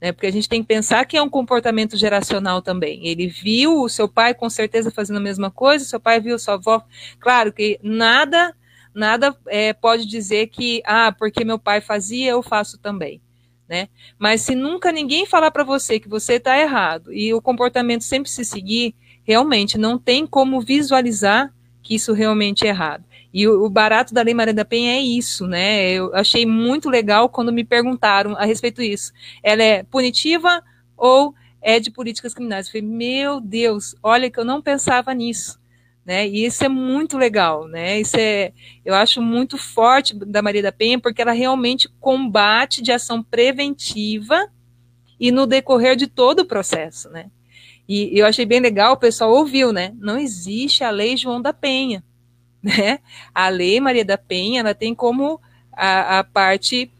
Né, porque a gente tem que pensar que é um comportamento geracional também. Ele viu o seu pai com certeza fazendo a mesma coisa, seu pai viu sua avó. Claro que nada, nada é, pode dizer que, ah, porque meu pai fazia, eu faço também. Né? Mas se nunca ninguém falar para você que você está errado e o comportamento sempre se seguir, realmente não tem como visualizar que isso realmente é errado. E o, o, barato da Lei Maria da Penha é isso, né? Eu achei muito legal quando me perguntaram a respeito disso. Ela é punitiva ou é de políticas criminais? Eu falei, meu Deus, olha que eu não pensava nisso. Né? E isso é muito legal, né? Isso é, eu acho muito forte da Maria da Penha, porque ela realmente combate de ação preventiva e no decorrer de todo o processo, né? E eu achei bem legal, o pessoal ouviu, né? Não existe a lei João da Penha, né? A lei Maria da Penha, ela tem como a, a parte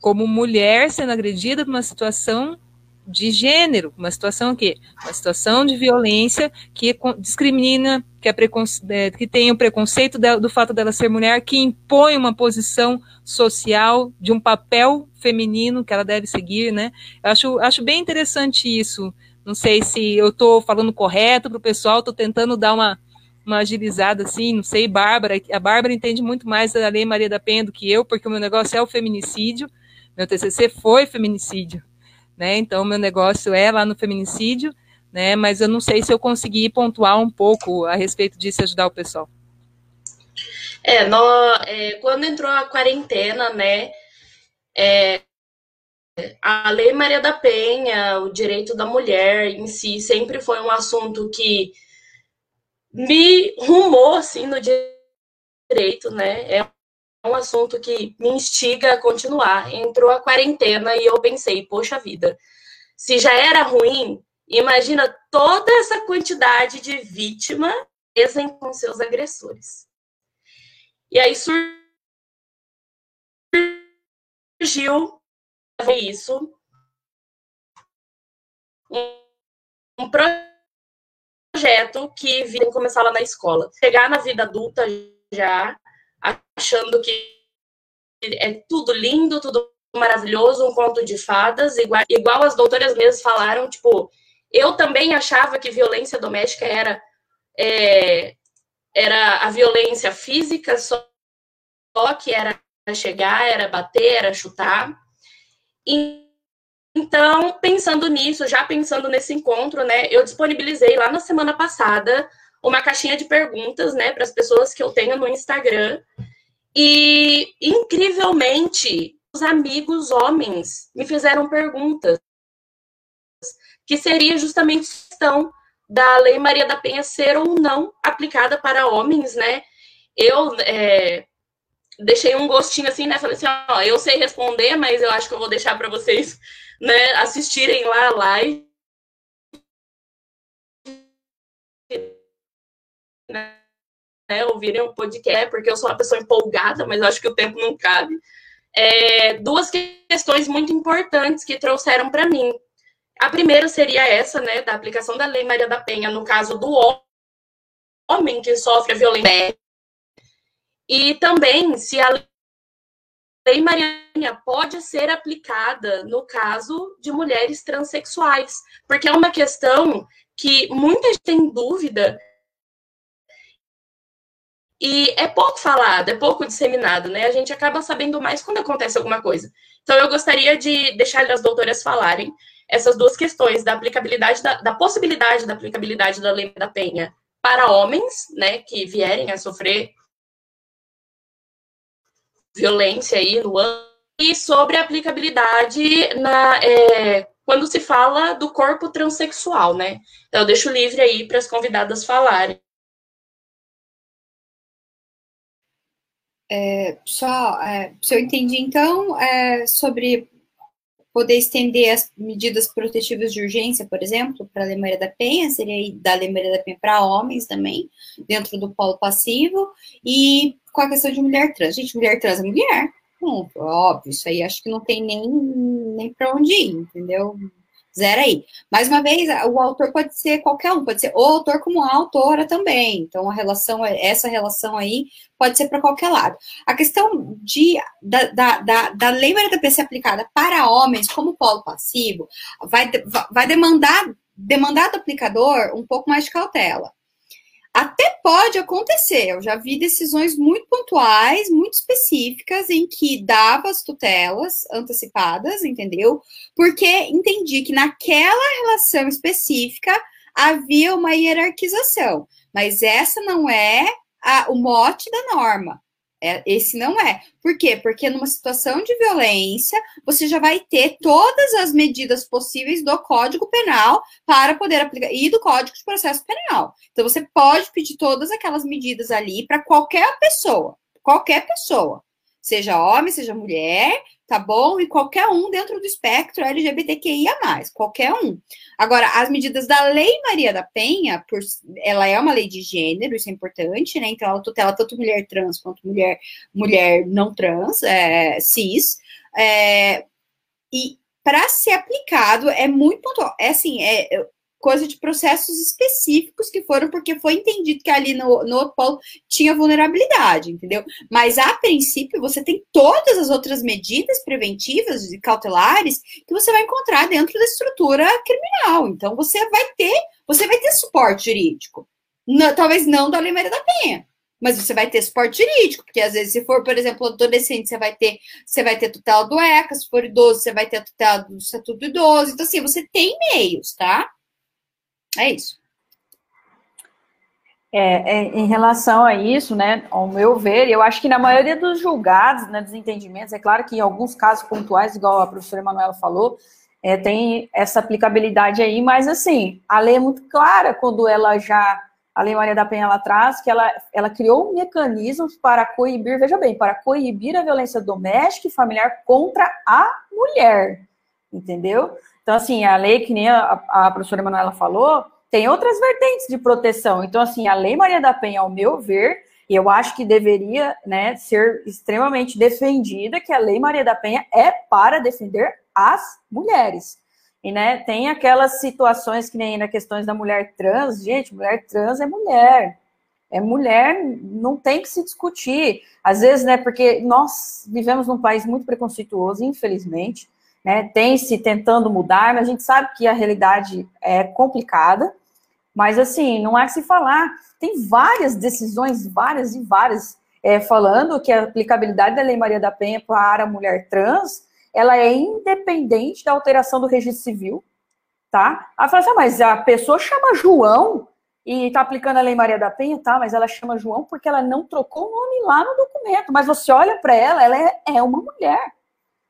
como mulher sendo agredida por uma situação de gênero, uma situação que uma situação de violência que discrimina, que, é é, que tem o preconceito do fato dela ser mulher, que impõe uma posição social de um papel feminino que ela deve seguir, né? Eu acho, acho bem interessante isso. Não sei se eu estou falando correto para o pessoal, estou tentando dar uma, uma agilizada assim, não sei, Bárbara, a Bárbara entende muito mais da Lei Maria da Penha do que eu, porque o meu negócio é o feminicídio, meu TCC foi feminicídio, né? Então, meu negócio é lá no feminicídio, né? Mas eu não sei se eu consegui pontuar um pouco a respeito disso e ajudar o pessoal. É, no, é, quando entrou a quarentena, né? É, a Lei Maria da Penha, o direito da mulher em si, sempre foi um assunto que me rumou assim no direito, né? É um assunto que me instiga a continuar. Entrou a quarentena e eu pensei, poxa vida, se já era ruim, imagina toda essa quantidade de vítima com seus agressores. E aí surgiu isso um projeto que vem começar lá na escola. Chegar na vida adulta já achando que é tudo lindo, tudo maravilhoso, um conto de fadas, igual, igual as doutoras mesmas falaram, tipo, eu também achava que violência doméstica era é, era a violência física, só, só que era chegar, era bater, era chutar. Então, pensando nisso, já pensando nesse encontro, né, eu disponibilizei lá na semana passada uma caixinha de perguntas, né, para as pessoas que eu tenho no Instagram. E, incrivelmente, os amigos homens me fizeram perguntas, que seria justamente a questão da Lei Maria da Penha ser ou não aplicada para homens, né? Eu é, deixei um gostinho assim, né? Falei assim, ó, eu sei responder, mas eu acho que eu vou deixar para vocês, né, assistirem lá a live né, ouvirem o podcast, porque eu sou uma pessoa empolgada, mas acho que o tempo não cabe. É, duas questões muito importantes que trouxeram para mim. A primeira seria essa, né, da aplicação da Lei Maria da Penha no caso do homem que sofre a violência. E também se a Lei Maria pode ser aplicada no caso de mulheres transexuais, porque é uma questão que muita gente tem dúvida e é pouco falado, é pouco disseminado, né? A gente acaba sabendo mais quando acontece alguma coisa. Então, eu gostaria de deixar as doutoras falarem essas duas questões da aplicabilidade, da, da possibilidade da aplicabilidade da lei da penha para homens, né, que vierem a sofrer violência aí no ano, e sobre a aplicabilidade na, é, quando se fala do corpo transexual, né? Então, eu deixo livre aí para as convidadas falarem. É, só, é, se eu entendi, então, é, sobre poder estender as medidas protetivas de urgência, por exemplo, para a Lei Maria da Penha, seria da Lei Maria da Penha para homens também, dentro do polo passivo, e com a questão de mulher trans. Gente, mulher trans é mulher, ponto, óbvio, isso aí acho que não tem nem, nem para onde ir, entendeu? Zero aí. Mais uma vez, o autor pode ser qualquer um, pode ser o autor como a autora também. Então, a relação, essa relação aí pode ser para qualquer lado. A questão de, da, da, da, da lei Maria ser aplicada para homens como polo passivo vai, vai demandar, demandar do aplicador um pouco mais de cautela. Até pode acontecer, eu já vi decisões muito pontuais, muito específicas, em que dava as tutelas antecipadas, entendeu? Porque entendi que naquela relação específica havia uma hierarquização, mas essa não é a, o mote da norma. É, esse não é. Por quê? Porque numa situação de violência, você já vai ter todas as medidas possíveis do Código Penal para poder aplicar, e do Código de Processo Penal. Então, você pode pedir todas aquelas medidas ali para qualquer pessoa, qualquer pessoa, seja homem, seja mulher, tá bom? E qualquer um dentro do espectro LGBTQIA+, qualquer um. Agora, as medidas da Lei Maria da Penha, por, ela é uma lei de gênero, isso é importante, né? Então, ela tutela tanto mulher trans quanto mulher, mulher não trans, é, cis, é, e para ser aplicado é muito pontual. É assim, é, coisa de processos específicos que foram porque foi entendido que ali no, no polo tinha vulnerabilidade, entendeu? Mas a princípio você tem todas as outras medidas preventivas e cautelares que você vai encontrar dentro da estrutura criminal. Então você vai ter, você vai ter suporte jurídico. Não, talvez não da Lei Maria da Penha, mas você vai ter suporte jurídico, porque às vezes, se for, por exemplo, adolescente, você vai ter, você vai ter tutela do ECA, se for idoso, você vai ter tutela do Estatuto do Idoso. Então, assim, você tem meios, tá? É isso. É, é, em relação a isso, né, ao meu ver, eu acho que na maioria dos julgados, né, desentendimentos, é claro que em alguns casos pontuais, igual a professora Emanuela falou, é, tem essa aplicabilidade aí, mas assim, a lei é muito clara quando ela já, a Lei Maria da Penha lá atrás, que ela, ela criou mecanismos para coibir, veja bem, para coibir a violência doméstica e familiar contra a mulher, entendeu? Então, assim, a lei, que nem a, a professora Emanuela falou, tem outras vertentes de proteção. Então, assim, a Lei Maria da Penha, ao meu ver, e eu acho que deveria né, ser extremamente defendida, que a Lei Maria da Penha é para defender as mulheres. E né, tem aquelas situações que nem na questões da mulher trans, gente, mulher trans é mulher. É mulher, não tem que se discutir. Às vezes, né, porque nós vivemos num país muito preconceituoso, infelizmente, né, tem se tentando mudar, mas a gente sabe que a realidade é complicada, mas assim, não que se falar, tem várias decisões, várias e várias, é, falando que a aplicabilidade da Lei Maria da Penha para a mulher trans, ela é independente da alteração do registro civil, tá? Ela fala assim, ah, mas a pessoa chama João e está aplicando a Lei Maria da Penha, tá? Mas ela chama João porque ela não trocou o nome lá no documento, mas você olha para ela, ela é, é uma mulher.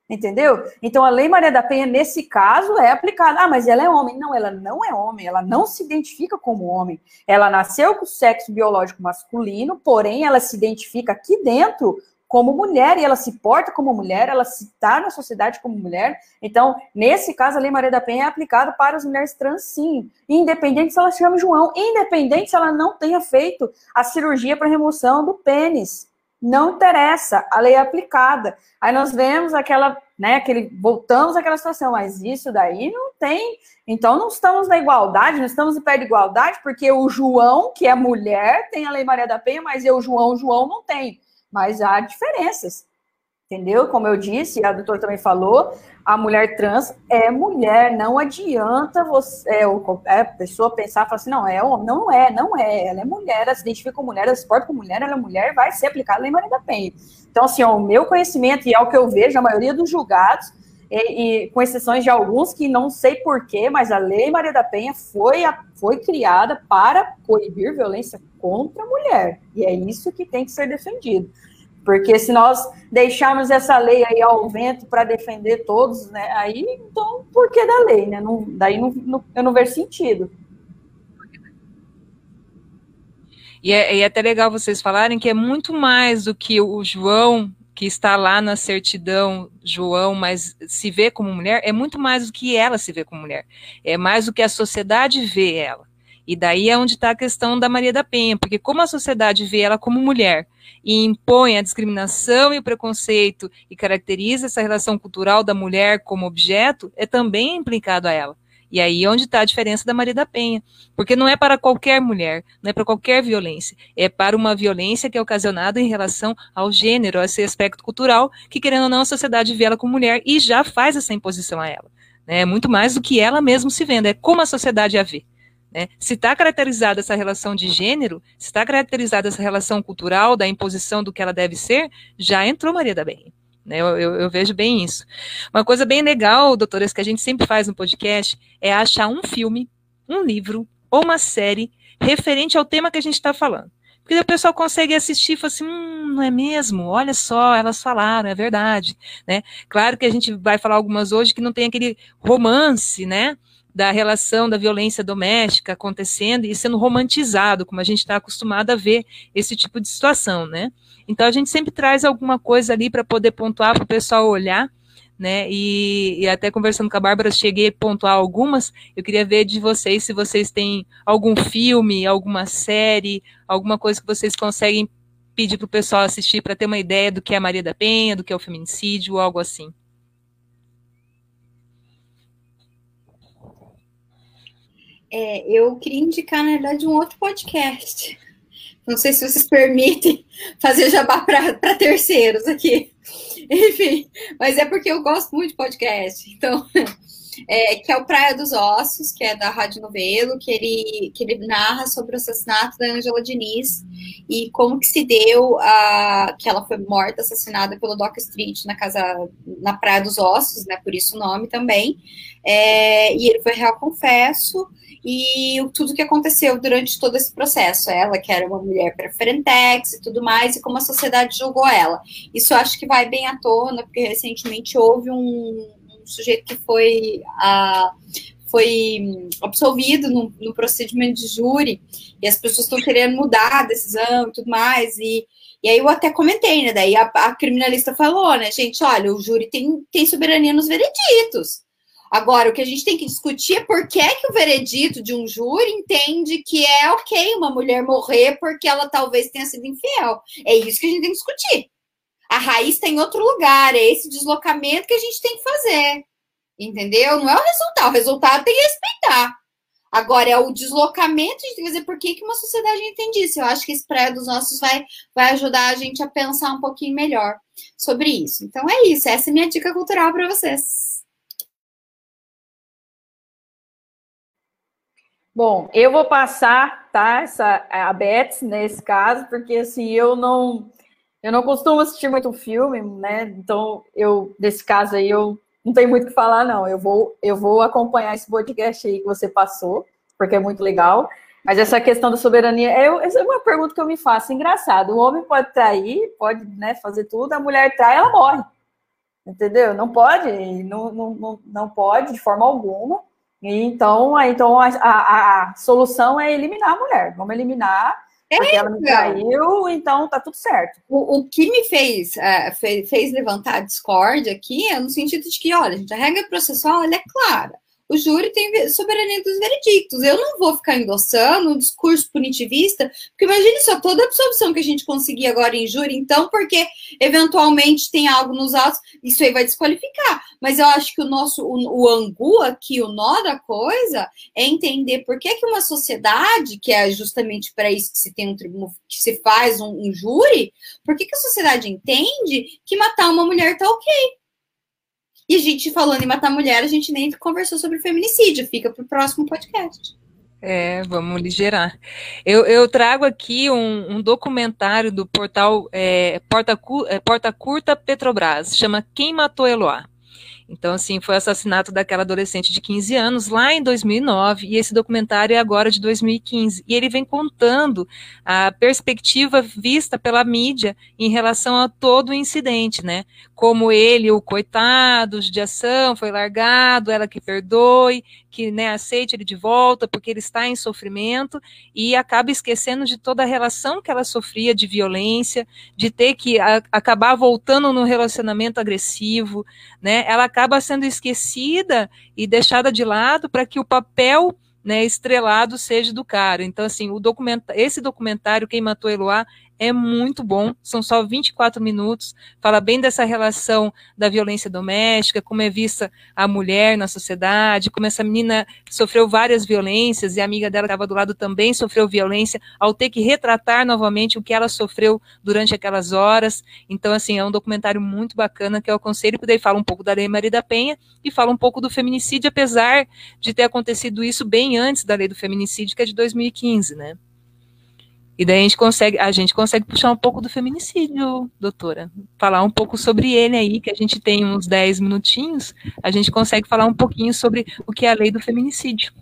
Entendeu? Então a Lei Maria da Penha, nesse caso, é aplicada. Ah, mas ela é homem. Não, ela não é homem, ela não se identifica como homem. Ela nasceu com sexo biológico masculino, porém ela se identifica aqui dentro como mulher e ela se porta como mulher, ela se está na sociedade como mulher. Então, nesse caso, a Lei Maria da Penha é aplicada para as mulheres trans, sim. Independente se ela se chama João, independente se ela não tenha feito a cirurgia para remoção do pênis. Não interessa, a lei é aplicada. Aí nós vemos aquela, né, aquele, voltamos àquela situação, mas isso daí não tem. Então não estamos na igualdade, não estamos em pé de igualdade, porque o João, que é mulher, tem a Lei Maria da Penha, mas eu, João, João, não tem. Mas há diferenças. Entendeu? Como eu disse, a doutora também falou, a mulher trans é mulher, não adianta você, é, é, a pessoa pensar falar assim, não, é homem, não é, não é, ela é mulher, ela se identifica com mulher, ela se porta com mulher, ela é mulher, vai ser aplicada a Lei Maria da Penha. Então, assim, ó, o meu conhecimento, e é o que eu vejo, a maioria dos julgados, e, e, com exceções de alguns que não sei porquê, mas a Lei Maria da Penha foi, a, foi criada para coibir violência contra a mulher, e é isso que tem que ser defendido. Porque se nós deixarmos essa lei aí ao vento para defender todos, né, aí então por que da lei, né? Não, daí não, não, eu não vejo sentido. E é, é até legal vocês falarem que é muito mais do que o João que está lá na certidão, João, mas se vê como mulher, é muito mais do que ela se vê como mulher. É mais do que a sociedade vê ela. E daí é onde está a questão da Maria da Penha, porque como a sociedade vê ela como mulher e impõe a discriminação e o preconceito e caracteriza essa relação cultural da mulher como objeto, é também implicado a ela. E aí é onde está a diferença da Maria da Penha. Porque não é para qualquer mulher, não é para qualquer violência. É para uma violência que é ocasionada em relação ao gênero, a esse aspecto cultural, que querendo ou não, a sociedade vê ela como mulher e já faz essa imposição a ela. É muito mais do que ela mesma se vendo, é como a sociedade a vê. Né? Se está caracterizada essa relação de gênero, se está caracterizada essa relação cultural da imposição do que ela deve ser, já entrou Maria da Penha. Né? Eu, eu, eu, vejo bem isso. Uma coisa bem legal, doutoras, que a gente sempre faz no podcast, é achar um filme, um livro ou uma série referente ao tema que a gente está falando. Porque o pessoal consegue assistir e fala assim, hum, não é mesmo? Olha só, elas falaram, é verdade. Né? Claro que a gente vai falar algumas hoje que não tem aquele romance, né? Da relação da violência doméstica acontecendo e sendo romantizado, como a gente está acostumado a ver esse tipo de situação, né? Então a gente sempre traz alguma coisa ali para poder pontuar para o pessoal olhar né? E, e, até conversando com a Bárbara, cheguei a pontuar algumas. Eu queria ver de vocês se vocês têm algum filme, alguma série, alguma coisa que vocês conseguem pedir para o pessoal assistir para ter uma ideia do que é a Maria da Penha, do que é o feminicídio, algo assim. É, eu queria indicar, na verdade, um outro podcast. Não sei se vocês permitem fazer jabá para terceiros aqui. Enfim, mas é porque eu gosto muito de podcast. Então, é, que é o Praia dos Ossos, que é da Rádio Novelo, que ele, que ele narra sobre o assassinato da Angela Diniz e como que se deu a que ela foi morta, assassinada pelo Doc Street na casa na Praia dos Ossos, né? Por isso o nome também. É, e ele foi real confesso e tudo que aconteceu durante todo esse processo. Ela, que era uma mulher preferentex e tudo mais, e como a sociedade julgou ela. Isso acho que vai bem à tona, porque recentemente houve um sujeito que foi. Uh, foi absolvido no, no, procedimento de júri, e as pessoas estão querendo mudar a decisão e tudo mais, e, e aí eu até comentei, né? Daí a, a criminalista falou, né, gente, olha, o júri tem, tem soberania nos vereditos. Agora, o que a gente tem que discutir é por que, que o veredito de um júri entende que é ok uma mulher morrer porque ela talvez tenha sido infiel. É isso que a gente tem que discutir. A raiz está em outro lugar, é esse deslocamento que a gente tem que fazer. Entendeu? Não é o resultado, o resultado tem que respeitar. Agora, é o deslocamento, a gente tem que dizer por que, que uma sociedade entende isso. Eu acho que esse pré dos nossos vai, vai ajudar a gente a pensar um pouquinho melhor sobre isso. Então é isso, essa é minha dica cultural para vocês. Bom, eu vou passar, tá? Essa a Beth nesse caso, porque assim eu não eu não costumo assistir muito filme, né? Então eu nesse caso aí eu não tenho muito o que falar não. Eu vou eu vou acompanhar esse podcast aí que você passou, porque é muito legal. Mas essa questão da soberania, essa é uma pergunta que eu me faço. Engraçado, o homem pode trair, pode né, fazer tudo, a mulher trai, ela morre. Entendeu? Não pode, não, não, não, não pode de forma alguma. Então, então a, a, a, solução é eliminar a mulher. Vamos eliminar, é, porque ela me traiu, então tá tudo certo. O, o que me fez, é, fez, fez, levantar a discórdia aqui é no sentido de que, olha, gente, a regra processual é clara o júri tem soberania dos veredictos. Eu não vou ficar endossando um discurso punitivista, porque imagine só toda a absorção que a gente conseguir agora em júri, então, porque eventualmente tem algo nos autos, isso aí vai desqualificar. Mas eu acho que o nosso, o, o angu aqui, o nó da coisa, é entender por que, que uma sociedade, que é justamente para isso que se tem um tribunal, que se faz um, um júri, por que, que a sociedade entende que matar uma mulher tá ok? E a gente, falando em matar mulher, a gente nem conversou sobre feminicídio. Fica para o próximo podcast. É, vamos ligerar. Eu, eu trago aqui um, um, documentário do portal é, Porta, é, Porta Curta Petrobras, chama Quem Matou Eloá. Então, assim, foi o assassinato daquela adolescente de 15 anos lá em 2009, e esse documentário é agora de 2015. E ele vem contando a perspectiva vista pela mídia em relação a todo o incidente, né? Como ele, o coitado, de ação, foi largado, ela que perdoe, que né, aceite ele de volta porque ele está em sofrimento e acaba esquecendo de toda a relação que ela sofria de violência, de ter que a, acabar voltando no relacionamento agressivo, né? Ela acaba sendo esquecida e deixada de lado para que o papel né, estrelado seja do cara. Então, assim, o documenta esse documentário, Quem Matou Eloá, é muito bom, são só 24 minutos, fala bem dessa relação da violência doméstica, como é vista a mulher na sociedade, como essa menina sofreu várias violências e a amiga dela estava do lado também sofreu violência, ao ter que retratar novamente o que ela sofreu durante aquelas horas. Então, assim, é um documentário muito bacana que eu aconselho, porque daí fala um pouco da Lei Maria da Penha e fala um pouco do feminicídio, apesar de ter acontecido isso bem antes da lei do feminicídio, que é de 2015, né? E daí a gente consegue, a gente consegue puxar um pouco do feminicídio, doutora. Falar um pouco sobre ele aí, que a gente tem uns 10 minutinhos, a gente consegue falar um pouquinho sobre o que é a lei do feminicídio.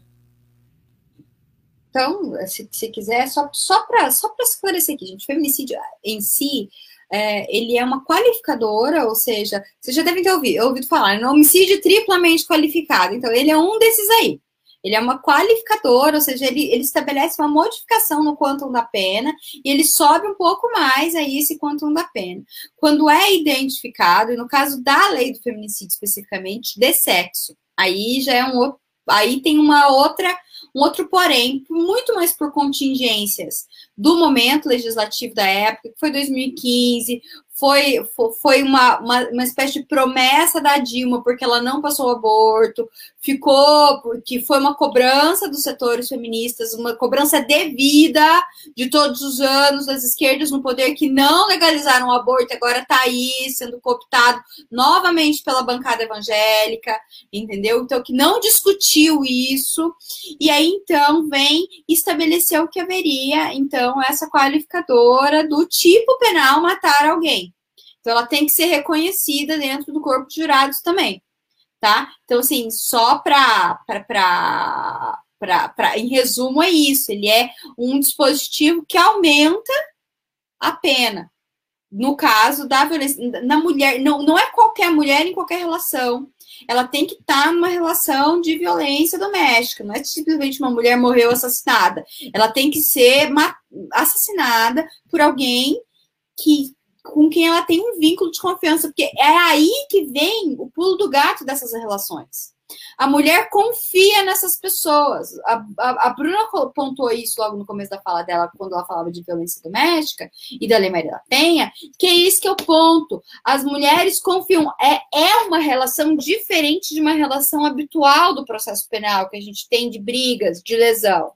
Então, se, se quiser, só, só para só esclarecer aqui, gente, feminicídio em si, é, ele é uma qualificadora, ou seja, vocês já devem ter ouvido, ouvido falar, é um homicídio triplamente qualificado. Então, ele é um desses aí. Ele é uma qualificadora, ou seja, ele, ele estabelece uma modificação no quantum da pena e ele sobe um pouco mais aí esse quantum da pena. Quando é identificado, e no caso da lei do feminicídio especificamente, de sexo, aí já é um aí tem uma outra um outro porém, muito mais por contingências do momento legislativo da época, que foi 2015, foi, foi uma, uma, uma, espécie de promessa da Dilma, porque ela não passou o aborto, ficou, porque foi uma cobrança dos setores feministas, uma cobrança devida de todos os anos das esquerdas no poder que não legalizaram o aborto, agora está aí sendo cooptado novamente pela bancada evangélica, entendeu? Então, que não discutiu isso, e aí então vem estabelecer o que haveria, então, essa qualificadora do tipo penal matar alguém. Então, ela tem que ser reconhecida dentro do corpo de jurados também, tá? Então, assim, só para. Em resumo, é isso. Ele é um dispositivo que aumenta a pena. No caso da violência, na mulher, não, não é qualquer mulher em qualquer relação. Ela tem que estar tá numa relação de violência doméstica. Não é simplesmente uma mulher morreu assassinada. Ela tem que ser assassinada por alguém que com quem ela tem um vínculo de confiança, porque é aí que vem o pulo do gato dessas relações. A mulher confia nessas pessoas. A, a, a, Bruna pontuou isso logo no começo da fala dela, quando ela falava de violência doméstica e da Lei Maria da Penha, que é isso que é o ponto. As mulheres confiam. É, é uma relação diferente de uma relação habitual do processo penal que a gente tem de brigas, de lesão.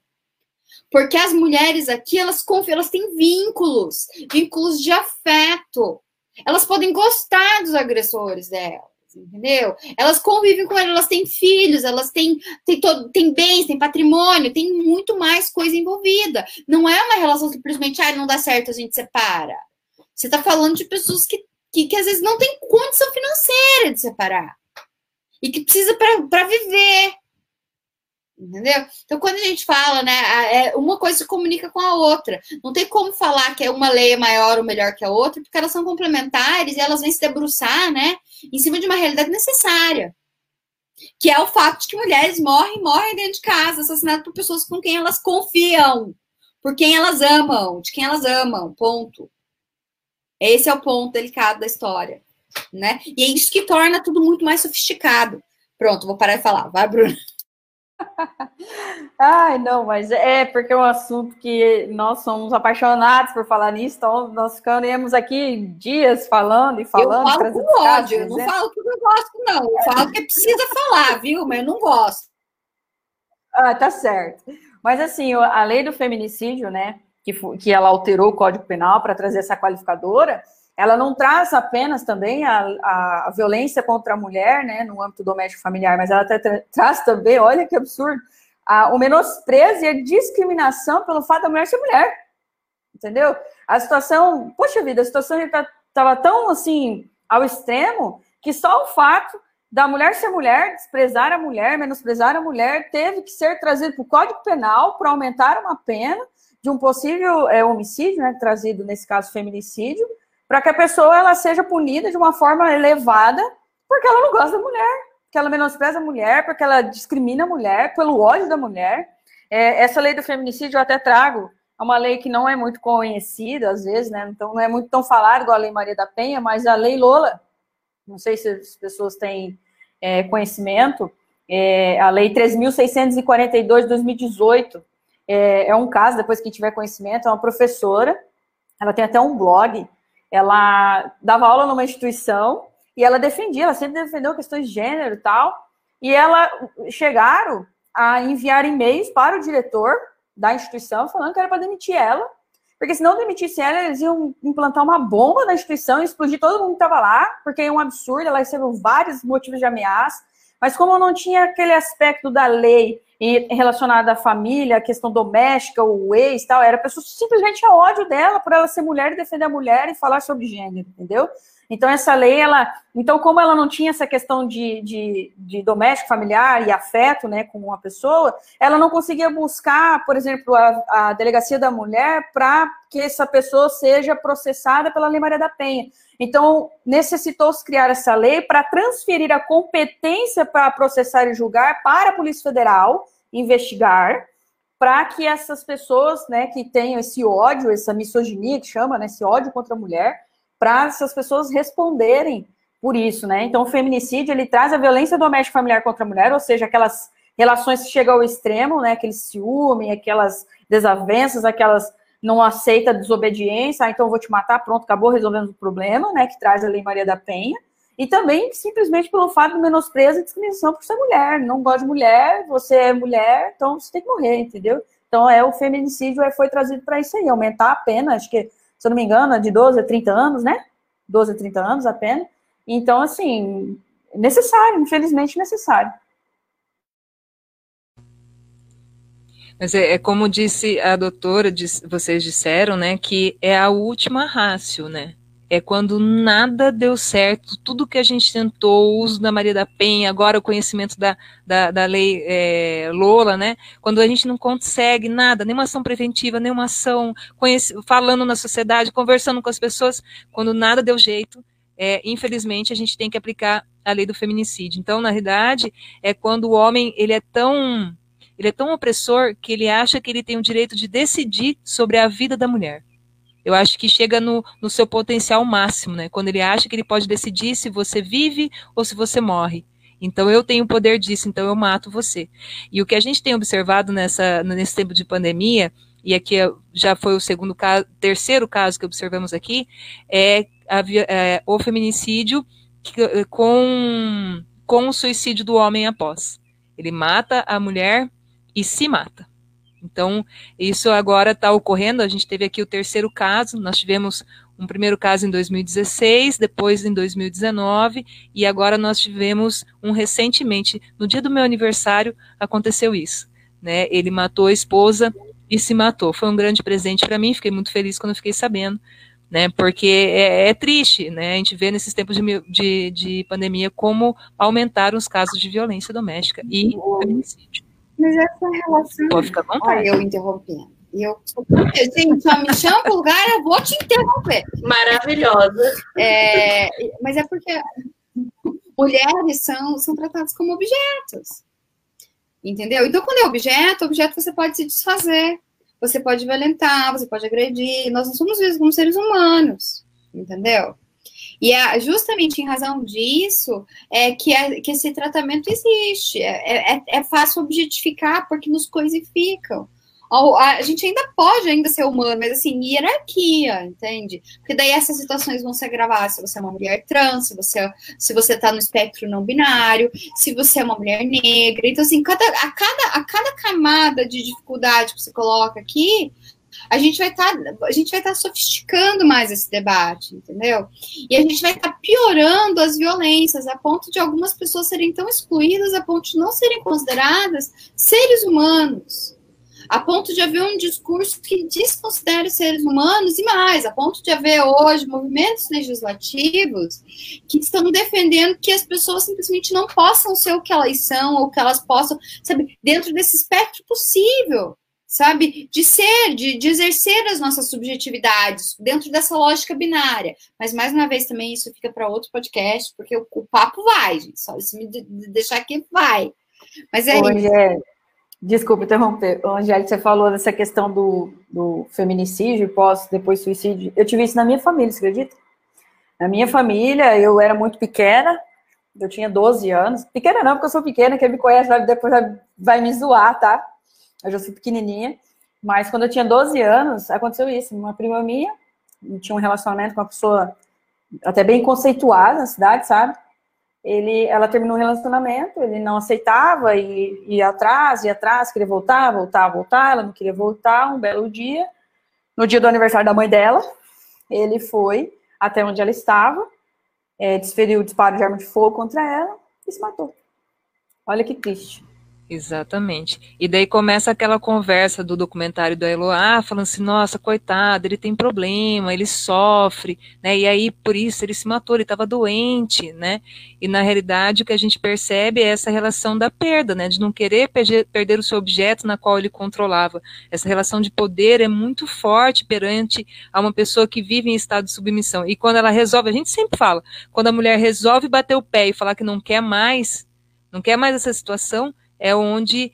Porque as mulheres aqui, elas elas têm vínculos, vínculos de afeto. Elas podem gostar dos agressores delas, entendeu? Elas convivem com elas, elas têm filhos, elas têm, têm, todo, têm bens, têm patrimônio, tem muito mais coisa envolvida. Não é uma relação simplesmente, ah, não dá certo, a gente separa. Você está falando de pessoas que, que, que às vezes não têm condição financeira de separar. E que precisa para viver. Entendeu? Então, quando a gente fala, né, é, uma coisa se comunica com a outra. Não tem como falar que uma lei é maior ou melhor que a outra, porque elas são complementares e elas vêm se debruçar, né, em cima de uma realidade necessária. Que é o fato de que mulheres morrem, morrem dentro de casa, assassinadas por pessoas com quem elas confiam, por quem elas amam, de quem elas amam, ponto. Esse é o ponto delicado da história, né? E é isso que torna tudo muito mais sofisticado. Pronto, vou parar de falar. Vai, Bruna. Ai, não, mas é porque é um assunto que nós somos apaixonados por falar nisso, então nós ficaremos aqui dias falando e falando. Eu falo com ódio, eu não falo que eu gosto, não. Eu falo que precisa falar, viu? Mas eu não gosto. Ah, tá certo. Mas assim, a lei do feminicídio, né, que, que ela alterou o Código Penal para trazer essa qualificadora, ela não traz apenas também a, a, a, violência contra a mulher, né, no âmbito doméstico familiar, mas ela tra traz também, olha que absurdo, a, o menosprezo e a discriminação pelo fato da mulher ser mulher, entendeu? A situação, poxa vida, a situação estava tá, tão, assim, ao extremo, que só o fato da mulher ser mulher, desprezar a mulher, menosprezar a mulher, teve que ser trazido para o Código Penal para aumentar uma pena de um possível é, homicídio, né, trazido nesse caso feminicídio, para que a pessoa ela seja punida de uma forma elevada, porque ela não gosta da mulher, porque ela menospreza a mulher, porque ela discrimina a mulher, pelo ódio da mulher. É, essa lei do feminicídio eu até trago, é uma lei que não é muito conhecida, às vezes, né? Então não é muito tão falada igual a Lei Maria da Penha, mas a Lei Lola, não sei se as pessoas têm é, conhecimento, é, a Lei 3.642 de 2018, é, é um caso, depois que tiver conhecimento, é uma professora, ela tem até um blog, ela dava aula numa instituição e ela defendia, ela sempre defendeu questões de gênero e tal. E ela chegaram a enviar e-mails para o diretor da instituição falando que era para demitir ela, porque se não demitisse ela, eles iam implantar uma bomba na instituição e explodir todo mundo que estava lá, porque é um absurdo, ela recebeu vários motivos de ameaça. Mas como não tinha aquele aspecto da lei e relacionada à família, a questão doméstica, o ex tal, era pessoa simplesmente a ódio dela por ela ser mulher e defender a mulher e falar sobre gênero, entendeu? Então, essa lei, ela. Então, como ela não tinha essa questão de, de, de doméstico, familiar e afeto né, com uma pessoa, ela não conseguia buscar, por exemplo, a, a delegacia da mulher para que essa pessoa seja processada pela Lei Maria da Penha. Então, necessitou-se criar essa lei para transferir a competência para processar e julgar para a Polícia Federal, investigar para que essas pessoas, né, que têm esse ódio, essa misoginia que chama, né, esse ódio contra a mulher, para essas pessoas responderem por isso, né? Então, o feminicídio ele traz a violência doméstica familiar contra a mulher, ou seja, aquelas relações que chegam ao extremo, né? Aquele ciúme, aquelas desavenças, aquelas não aceita desobediência, ah, então vou te matar, pronto, acabou resolvendo o problema, né? Que traz a Lei Maria da Penha. E também simplesmente pelo fato de menosprezo e discriminação por ser mulher. Não gosta de mulher, você é mulher, então você tem que morrer, entendeu? Então é o feminicídio é, foi trazido para isso aí, aumentar a pena, acho que, se eu não me engano, é de 12 a 30 anos, né? 12 a 30 anos a pena. Então, assim, necessário, infelizmente necessário. Mas é, é, como disse a doutora, diz, vocês disseram, né, que é a última rácio, né? É quando nada deu certo, tudo que a gente tentou, o uso da Maria da Penha, agora o conhecimento da, da, da lei é, Lola, né? Quando a gente não consegue nada, nenhuma ação preventiva, nenhuma ação falando na sociedade, conversando com as pessoas, quando nada deu jeito, é, infelizmente, a gente tem que aplicar a lei do feminicídio. Então, na realidade, é quando o homem ele é tão ele é tão opressor que ele acha que ele tem o direito de decidir sobre a vida da mulher. Eu acho que chega no, no seu potencial máximo, né? Quando ele acha que ele pode decidir se você vive ou se você morre. Então eu tenho o poder disso, então eu mato você. E o que a gente tem observado nessa, nesse tempo de pandemia, e aqui já foi o segundo caso, terceiro caso que observamos aqui, é a, é, o feminicídio com, com o suicídio do homem após. Ele mata a mulher e se mata. Então, isso agora está ocorrendo. A gente teve aqui o terceiro caso, nós tivemos um primeiro caso em 2016, depois em 2019, e agora nós tivemos um recentemente, no dia do meu aniversário, aconteceu isso. Né? Ele matou a esposa e se matou. Foi um grande presente para mim, fiquei muito feliz quando fiquei sabendo né? Porque é, é, triste, né? A gente vê nesses tempos de, de, de, pandemia como aumentaram os casos de violência doméstica e feminicídio. Mas essa relação. Pode ficar bom. Olha, eu interrompendo. Eu, gente, só me chama pro lugar, eu vou te interromper. Maravilhosa. É, mas é porque mulheres são, são tratadas como objetos. Entendeu? Então, quando é objeto, objeto você pode se desfazer você pode violentar, você pode agredir. Nós não somos vistos como seres humanos, entendeu? E é justamente em razão disso é que, é, que esse tratamento existe. É, é, é fácil objetificar porque nos coisificam a gente ainda pode ainda ser humano, mas assim, hierarquia, entende? Porque daí essas situações vão se agravar se você é uma mulher trans, se você se você está no espectro não binário, se você é uma mulher negra. Então, assim, cada, a, cada, a cada camada de dificuldade que você coloca aqui, a gente vai estar tá, a gente vai estar tá sofisticando mais esse debate, entendeu? E a gente vai estar tá piorando as violências a ponto de algumas pessoas serem tão excluídas a ponto de não serem consideradas seres humanos a ponto de haver um discurso que desconsidera os seres humanos e mais, a ponto de haver hoje movimentos legislativos que estão defendendo que as pessoas simplesmente não possam ser o que elas são ou que elas possam, sabe, dentro desse espectro possível, sabe, de ser, de, de exercer as nossas subjetividades dentro dessa lógica binária. Mas mais uma vez também isso fica para outro podcast, porque o, o, papo vai, gente, só se me deixar aqui vai. Mas é Hoje isso. É Desculpa interromper. Angélica, você falou dessa questão do, do feminicídio pós, depois suicídio. Eu tive isso na minha família, você acredita? Na minha família, eu era muito pequena, eu tinha 12 anos. Pequena não, porque eu sou pequena, quem me conhece vai, depois vai, vai me zoar, tá? Eu já sou pequenininha. Mas quando eu tinha 12 anos, aconteceu isso. Uma prima minha tinha um relacionamento com uma pessoa até bem conceituada na cidade, sabe? ele, ela terminou o relacionamento, ele não aceitava e ia atrás, ia atrás, queria voltar, voltar, voltar, ela não queria voltar. Um belo dia, no dia do aniversário da mãe dela, ele foi até onde ela estava, é, desferiu o disparo de arma de fogo contra ela e se matou. Olha que triste. Exatamente. E daí começa aquela conversa do documentário da Eloá, falando assim, nossa, coitado, ele tem problema, ele sofre, né? E aí, por isso, ele se matou, ele estava doente, né? E na realidade, o que a gente percebe é essa relação da perda, né? De não querer perder o seu objeto na qual ele controlava. Essa relação de poder é muito forte perante a uma pessoa que vive em estado de submissão. E quando ela resolve, a gente sempre fala, quando a mulher resolve bater o pé e falar que não quer mais, não quer mais essa situação, é onde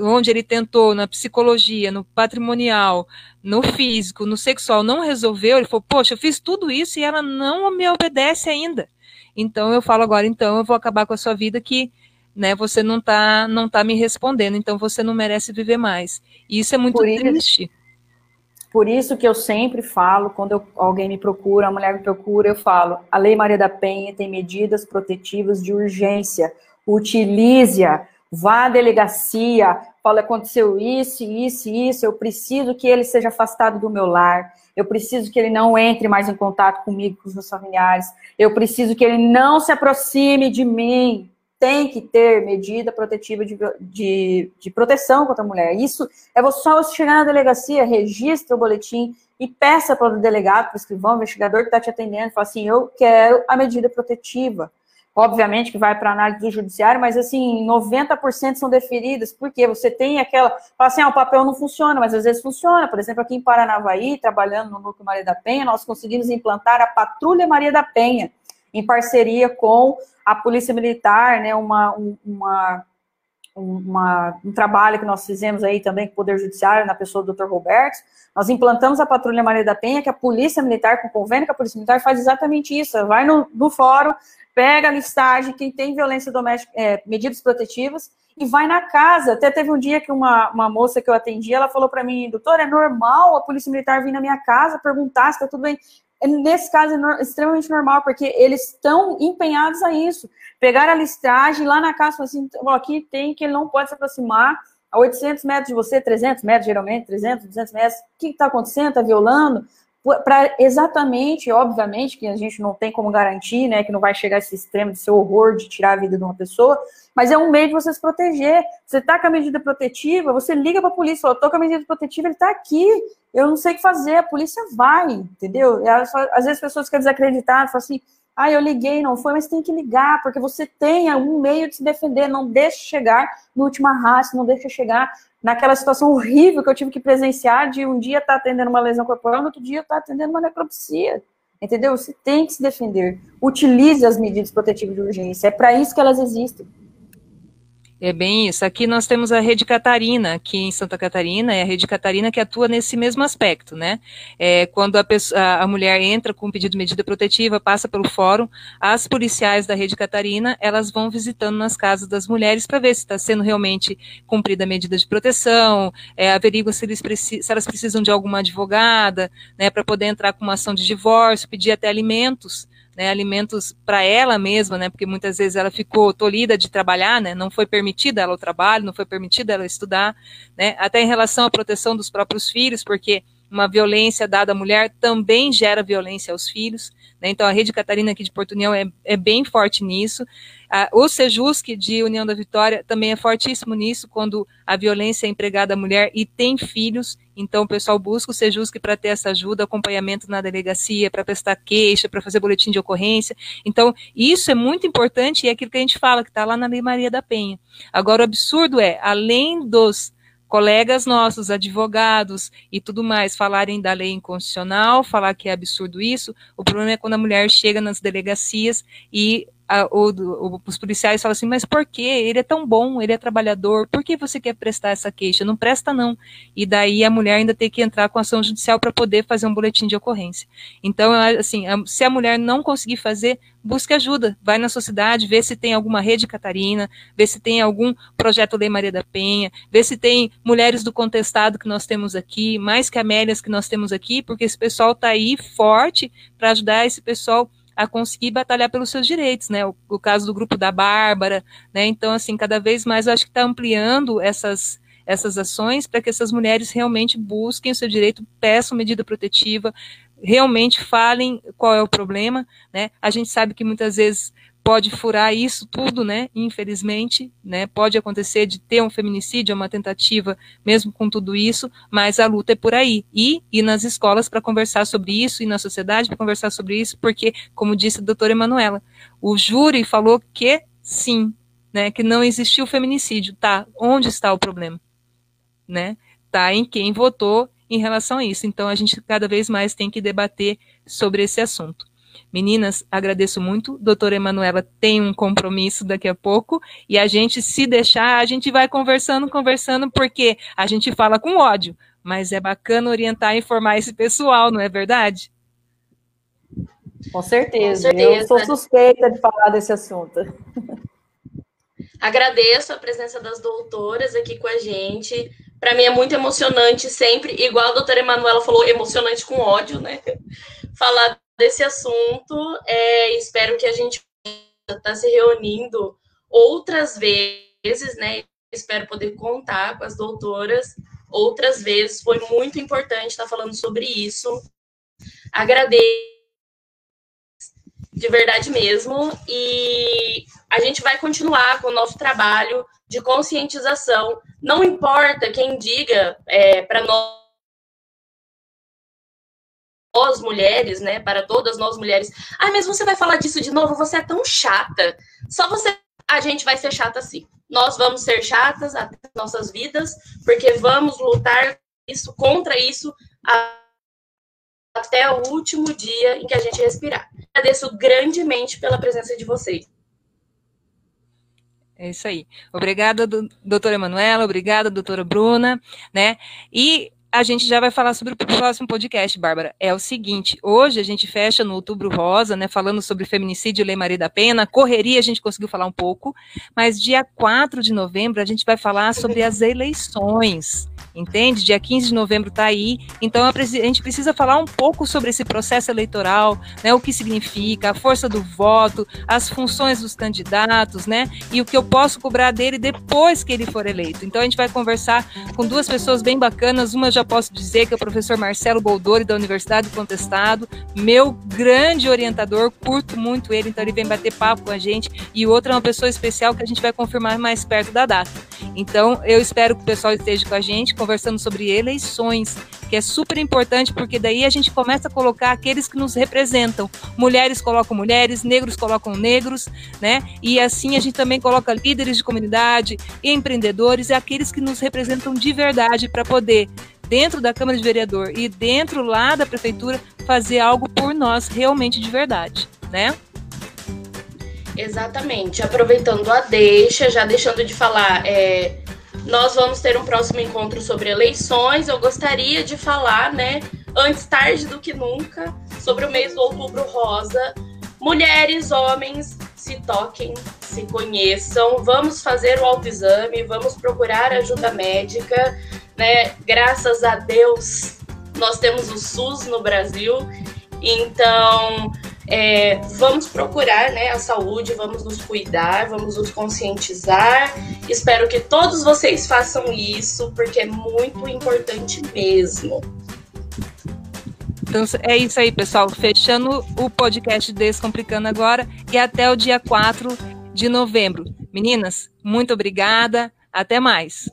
onde ele tentou na psicologia, no patrimonial, no físico, no sexual, não resolveu, ele falou, poxa, eu fiz tudo isso e ela não me obedece ainda. Então eu falo agora, então eu vou acabar com a sua vida que né, você não está não tá me respondendo, então você não merece viver mais. E isso é muito por triste. Isso, por isso que eu sempre falo, quando eu, alguém me procura, a mulher me procura, eu falo, a Lei Maria da Penha tem medidas protetivas de urgência, utilize-a, vá à delegacia, fala, aconteceu isso, isso, isso, eu preciso que ele seja afastado do meu lar, eu preciso que ele não entre mais em contato comigo, com os meus familiares, eu preciso que ele não se aproxime de mim, tem que ter medida protetiva de, de, de proteção contra a mulher. Isso é só você chegar na delegacia, registre o boletim e peça para o delegado, para o escrivão, investigador que está te atendendo, fala assim, eu quero a medida protetiva. Obviamente que vai para análise do judiciário, mas assim, 90% são deferidas, porque você tem aquela. Fala assim, ah, o papel não funciona, mas às vezes funciona. Por exemplo, aqui em Paranavaí, trabalhando no Núcleo Maria da Penha, nós conseguimos implantar a Patrulha Maria da Penha, em parceria com a Polícia Militar, né, uma, uma, uma, um trabalho que nós fizemos aí também com o Poder Judiciário, na pessoa do Dr. Roberto, nós implantamos a Patrulha Maria da Penha, que a Polícia Militar, com convênio com a Polícia Militar, faz exatamente isso, vai no, no fórum, pega a listagem, quem tem violência doméstica, é, medidas protetivas, e vai na casa. Até teve um dia que uma, uma moça que eu atendi, ela falou para mim, doutor, é normal a polícia militar vir na minha casa perguntar se está tudo bem. Nesse caso é extremamente normal, porque eles estão empenhados a isso. Pegar a listagem lá na casa, assim, aqui tem que ele não pode se aproximar a 800 metros de você, 300 metros, geralmente, 300, 200 metros. O que está acontecendo? Está violando? Para exatamente, obviamente, que a gente não tem como garantir, né, que não vai chegar a esse extremo de ser horror de tirar a vida de uma pessoa, mas é um meio de você se proteger. Você tá com a medida protetiva, você liga para a polícia, fala, tô com a medida protetiva, ele está aqui, eu não sei o que fazer, a polícia vai, entendeu? às vezes as pessoas ficam desacreditadas, falam assim, ah, eu liguei, não foi, mas tem que ligar, porque você tem um meio de se defender, não deixe chegar no último arrasto, não deixe chegar naquela situação horrível que eu tive que presenciar de um dia estar tá atendendo uma lesão corporal, no outro dia estar tá atendendo uma necropsia. Entendeu? Você tem que se defender. Utilize as medidas protetivas de urgência. É para isso que elas existem. É bem isso. Aqui nós temos a Rede Catarina, aqui em Santa Catarina, é a Rede Catarina que atua nesse mesmo aspecto, né? É, quando a, pessoa, a, mulher entra com um pedido de medida protetiva, passa pelo fórum, as policiais da Rede Catarina, elas vão visitando nas casas das mulheres para ver se está sendo realmente cumprida a medida de proteção, é, averigua se, se elas precisam de alguma advogada, né, para poder entrar com uma ação de divórcio, pedir até alimentos, né, alimentos para ela mesma, né, porque muitas vezes ela ficou tolhida de trabalhar, né, não foi permitida ela o trabalho, não foi permitida ela estudar, né, até em relação à proteção dos próprios filhos, porque uma violência dada à mulher também gera violência aos filhos, né, então a Rede Catarina aqui de Porto União é, é bem forte nisso, o Sejusc de União da Vitória também é fortíssimo nisso, quando a violência é empregada à mulher e tem filhos, então o pessoal busca o Sejusc para ter essa ajuda, acompanhamento na delegacia, para prestar queixa, para fazer boletim de ocorrência. Então, isso é muito importante e é aquilo que a gente fala, que está lá na Lei Maria da Penha. Agora, o absurdo é, além dos colegas nossos, advogados e tudo mais, falarem da lei inconstitucional, falar que é absurdo isso, o problema é quando a mulher chega nas delegacias e a, o, o, os policiais falam assim, mas por que? Ele é tão bom, ele é trabalhador, por que você quer prestar essa queixa? Não presta não. E daí a mulher ainda tem que entrar com ação judicial para poder fazer um boletim de ocorrência. Então, assim, se a mulher não conseguir fazer, busque ajuda, vai na sociedade, vê se tem alguma rede Catarina, vê se tem algum projeto Lei Maria da Penha, vê se tem mulheres do contestado que nós temos aqui, mais que Amélias que nós temos aqui, porque esse pessoal está aí forte para ajudar esse pessoal a conseguir batalhar pelos seus direitos, né? O, o caso do grupo da Bárbara, né? Então, assim, cada vez mais acho que está ampliando essas essas ações para que essas mulheres realmente busquem o seu direito, peçam medida protetiva, realmente falem qual é o problema, né? A gente sabe que muitas vezes pode furar isso tudo, né? Infelizmente, né? Pode acontecer de ter um feminicídio, uma tentativa, mesmo com tudo isso, mas a luta é por aí. E ir nas escolas para conversar sobre isso, e na sociedade para conversar sobre isso, porque, como disse a doutora Emanuela, o júri falou que sim, né? Que não existiu feminicídio. Tá, onde está o problema? Né? Tá em quem votou em relação a isso. Então, a gente cada vez mais tem que debater sobre esse assunto. Meninas, agradeço muito. Doutora Emanuela tem um compromisso daqui a pouco e a gente, se deixar, a gente vai conversando, conversando, porque a gente fala com ódio, mas é bacana orientar e informar esse pessoal, não é verdade? Com certeza. Com certeza. Eu sou suspeita de falar desse assunto. Agradeço a presença das doutoras aqui com a gente. Para mim é muito emocionante sempre, igual a doutora Emanuela falou, emocionante com ódio, né? Falar desse assunto. É, espero que a gente está se reunindo outras vezes, né? Espero poder contar com as doutoras outras vezes. Foi muito importante estar falando sobre isso. Agradeço de verdade mesmo. E a gente vai continuar com o nosso trabalho de conscientização. Não importa quem diga é, para nós nós mulheres, né, para todas nós mulheres. Ah, mas você vai falar disso de novo? Você é tão chata. Só você, a gente vai ser chata sim. Nós vamos ser chatas até nossas vidas, porque vamos lutar isso contra isso até o último dia em que a gente respirar. Agradeço grandemente pela presença de vocês. É isso aí. Obrigada, doutora Emanuela, obrigada, doutora Bruna, né? E a gente já vai falar sobre o próximo podcast, Bárbara. É o seguinte, hoje a gente fecha no Outubro Rosa, né, falando sobre feminicídio Lei Maria da Pena, correria a gente conseguiu falar um pouco, mas dia 4 de novembro a gente vai falar sobre as eleições entende? Dia 15 de novembro está aí, então a gente precisa falar um pouco sobre esse processo eleitoral, né, o que significa, a força do voto, as funções dos candidatos, né, e o que eu posso cobrar dele depois que ele for eleito. Então a gente vai conversar com duas pessoas bem bacanas, uma já posso dizer que é o professor Marcelo Boldori da Universidade do Contestado, meu grande orientador, curto muito ele, então ele vem bater papo com a gente, e outra é uma pessoa especial que a gente vai confirmar mais perto da data. Então eu espero que o pessoal esteja com a gente, conversando sobre eleições, que é super importante, porque daí a gente começa a colocar aqueles que nos representam. Mulheres colocam mulheres, negros colocam negros, né? E assim a gente também coloca líderes de comunidade, empreendedores e aqueles que nos representam de verdade para poder dentro da Câmara de Vereador e dentro lá da prefeitura fazer algo por nós realmente de verdade, né? Exatamente. Aproveitando a deixa, já deixando de falar, é, nós vamos ter um próximo encontro sobre eleições. Eu gostaria de falar, né, antes tarde do que nunca, sobre o mês do Outubro Rosa. Mulheres, homens, se toquem, se conheçam, vamos fazer o autoexame, vamos procurar ajuda médica, né? Graças a Deus, nós temos o SUS no Brasil, então é, vamos procurar né, a saúde, vamos nos cuidar, vamos nos conscientizar. Espero que todos vocês façam isso, porque é muito importante mesmo. Então é isso aí, pessoal. Fechando o podcast Descomplicando agora e até o dia 4 de novembro. Meninas, muito obrigada. Até mais.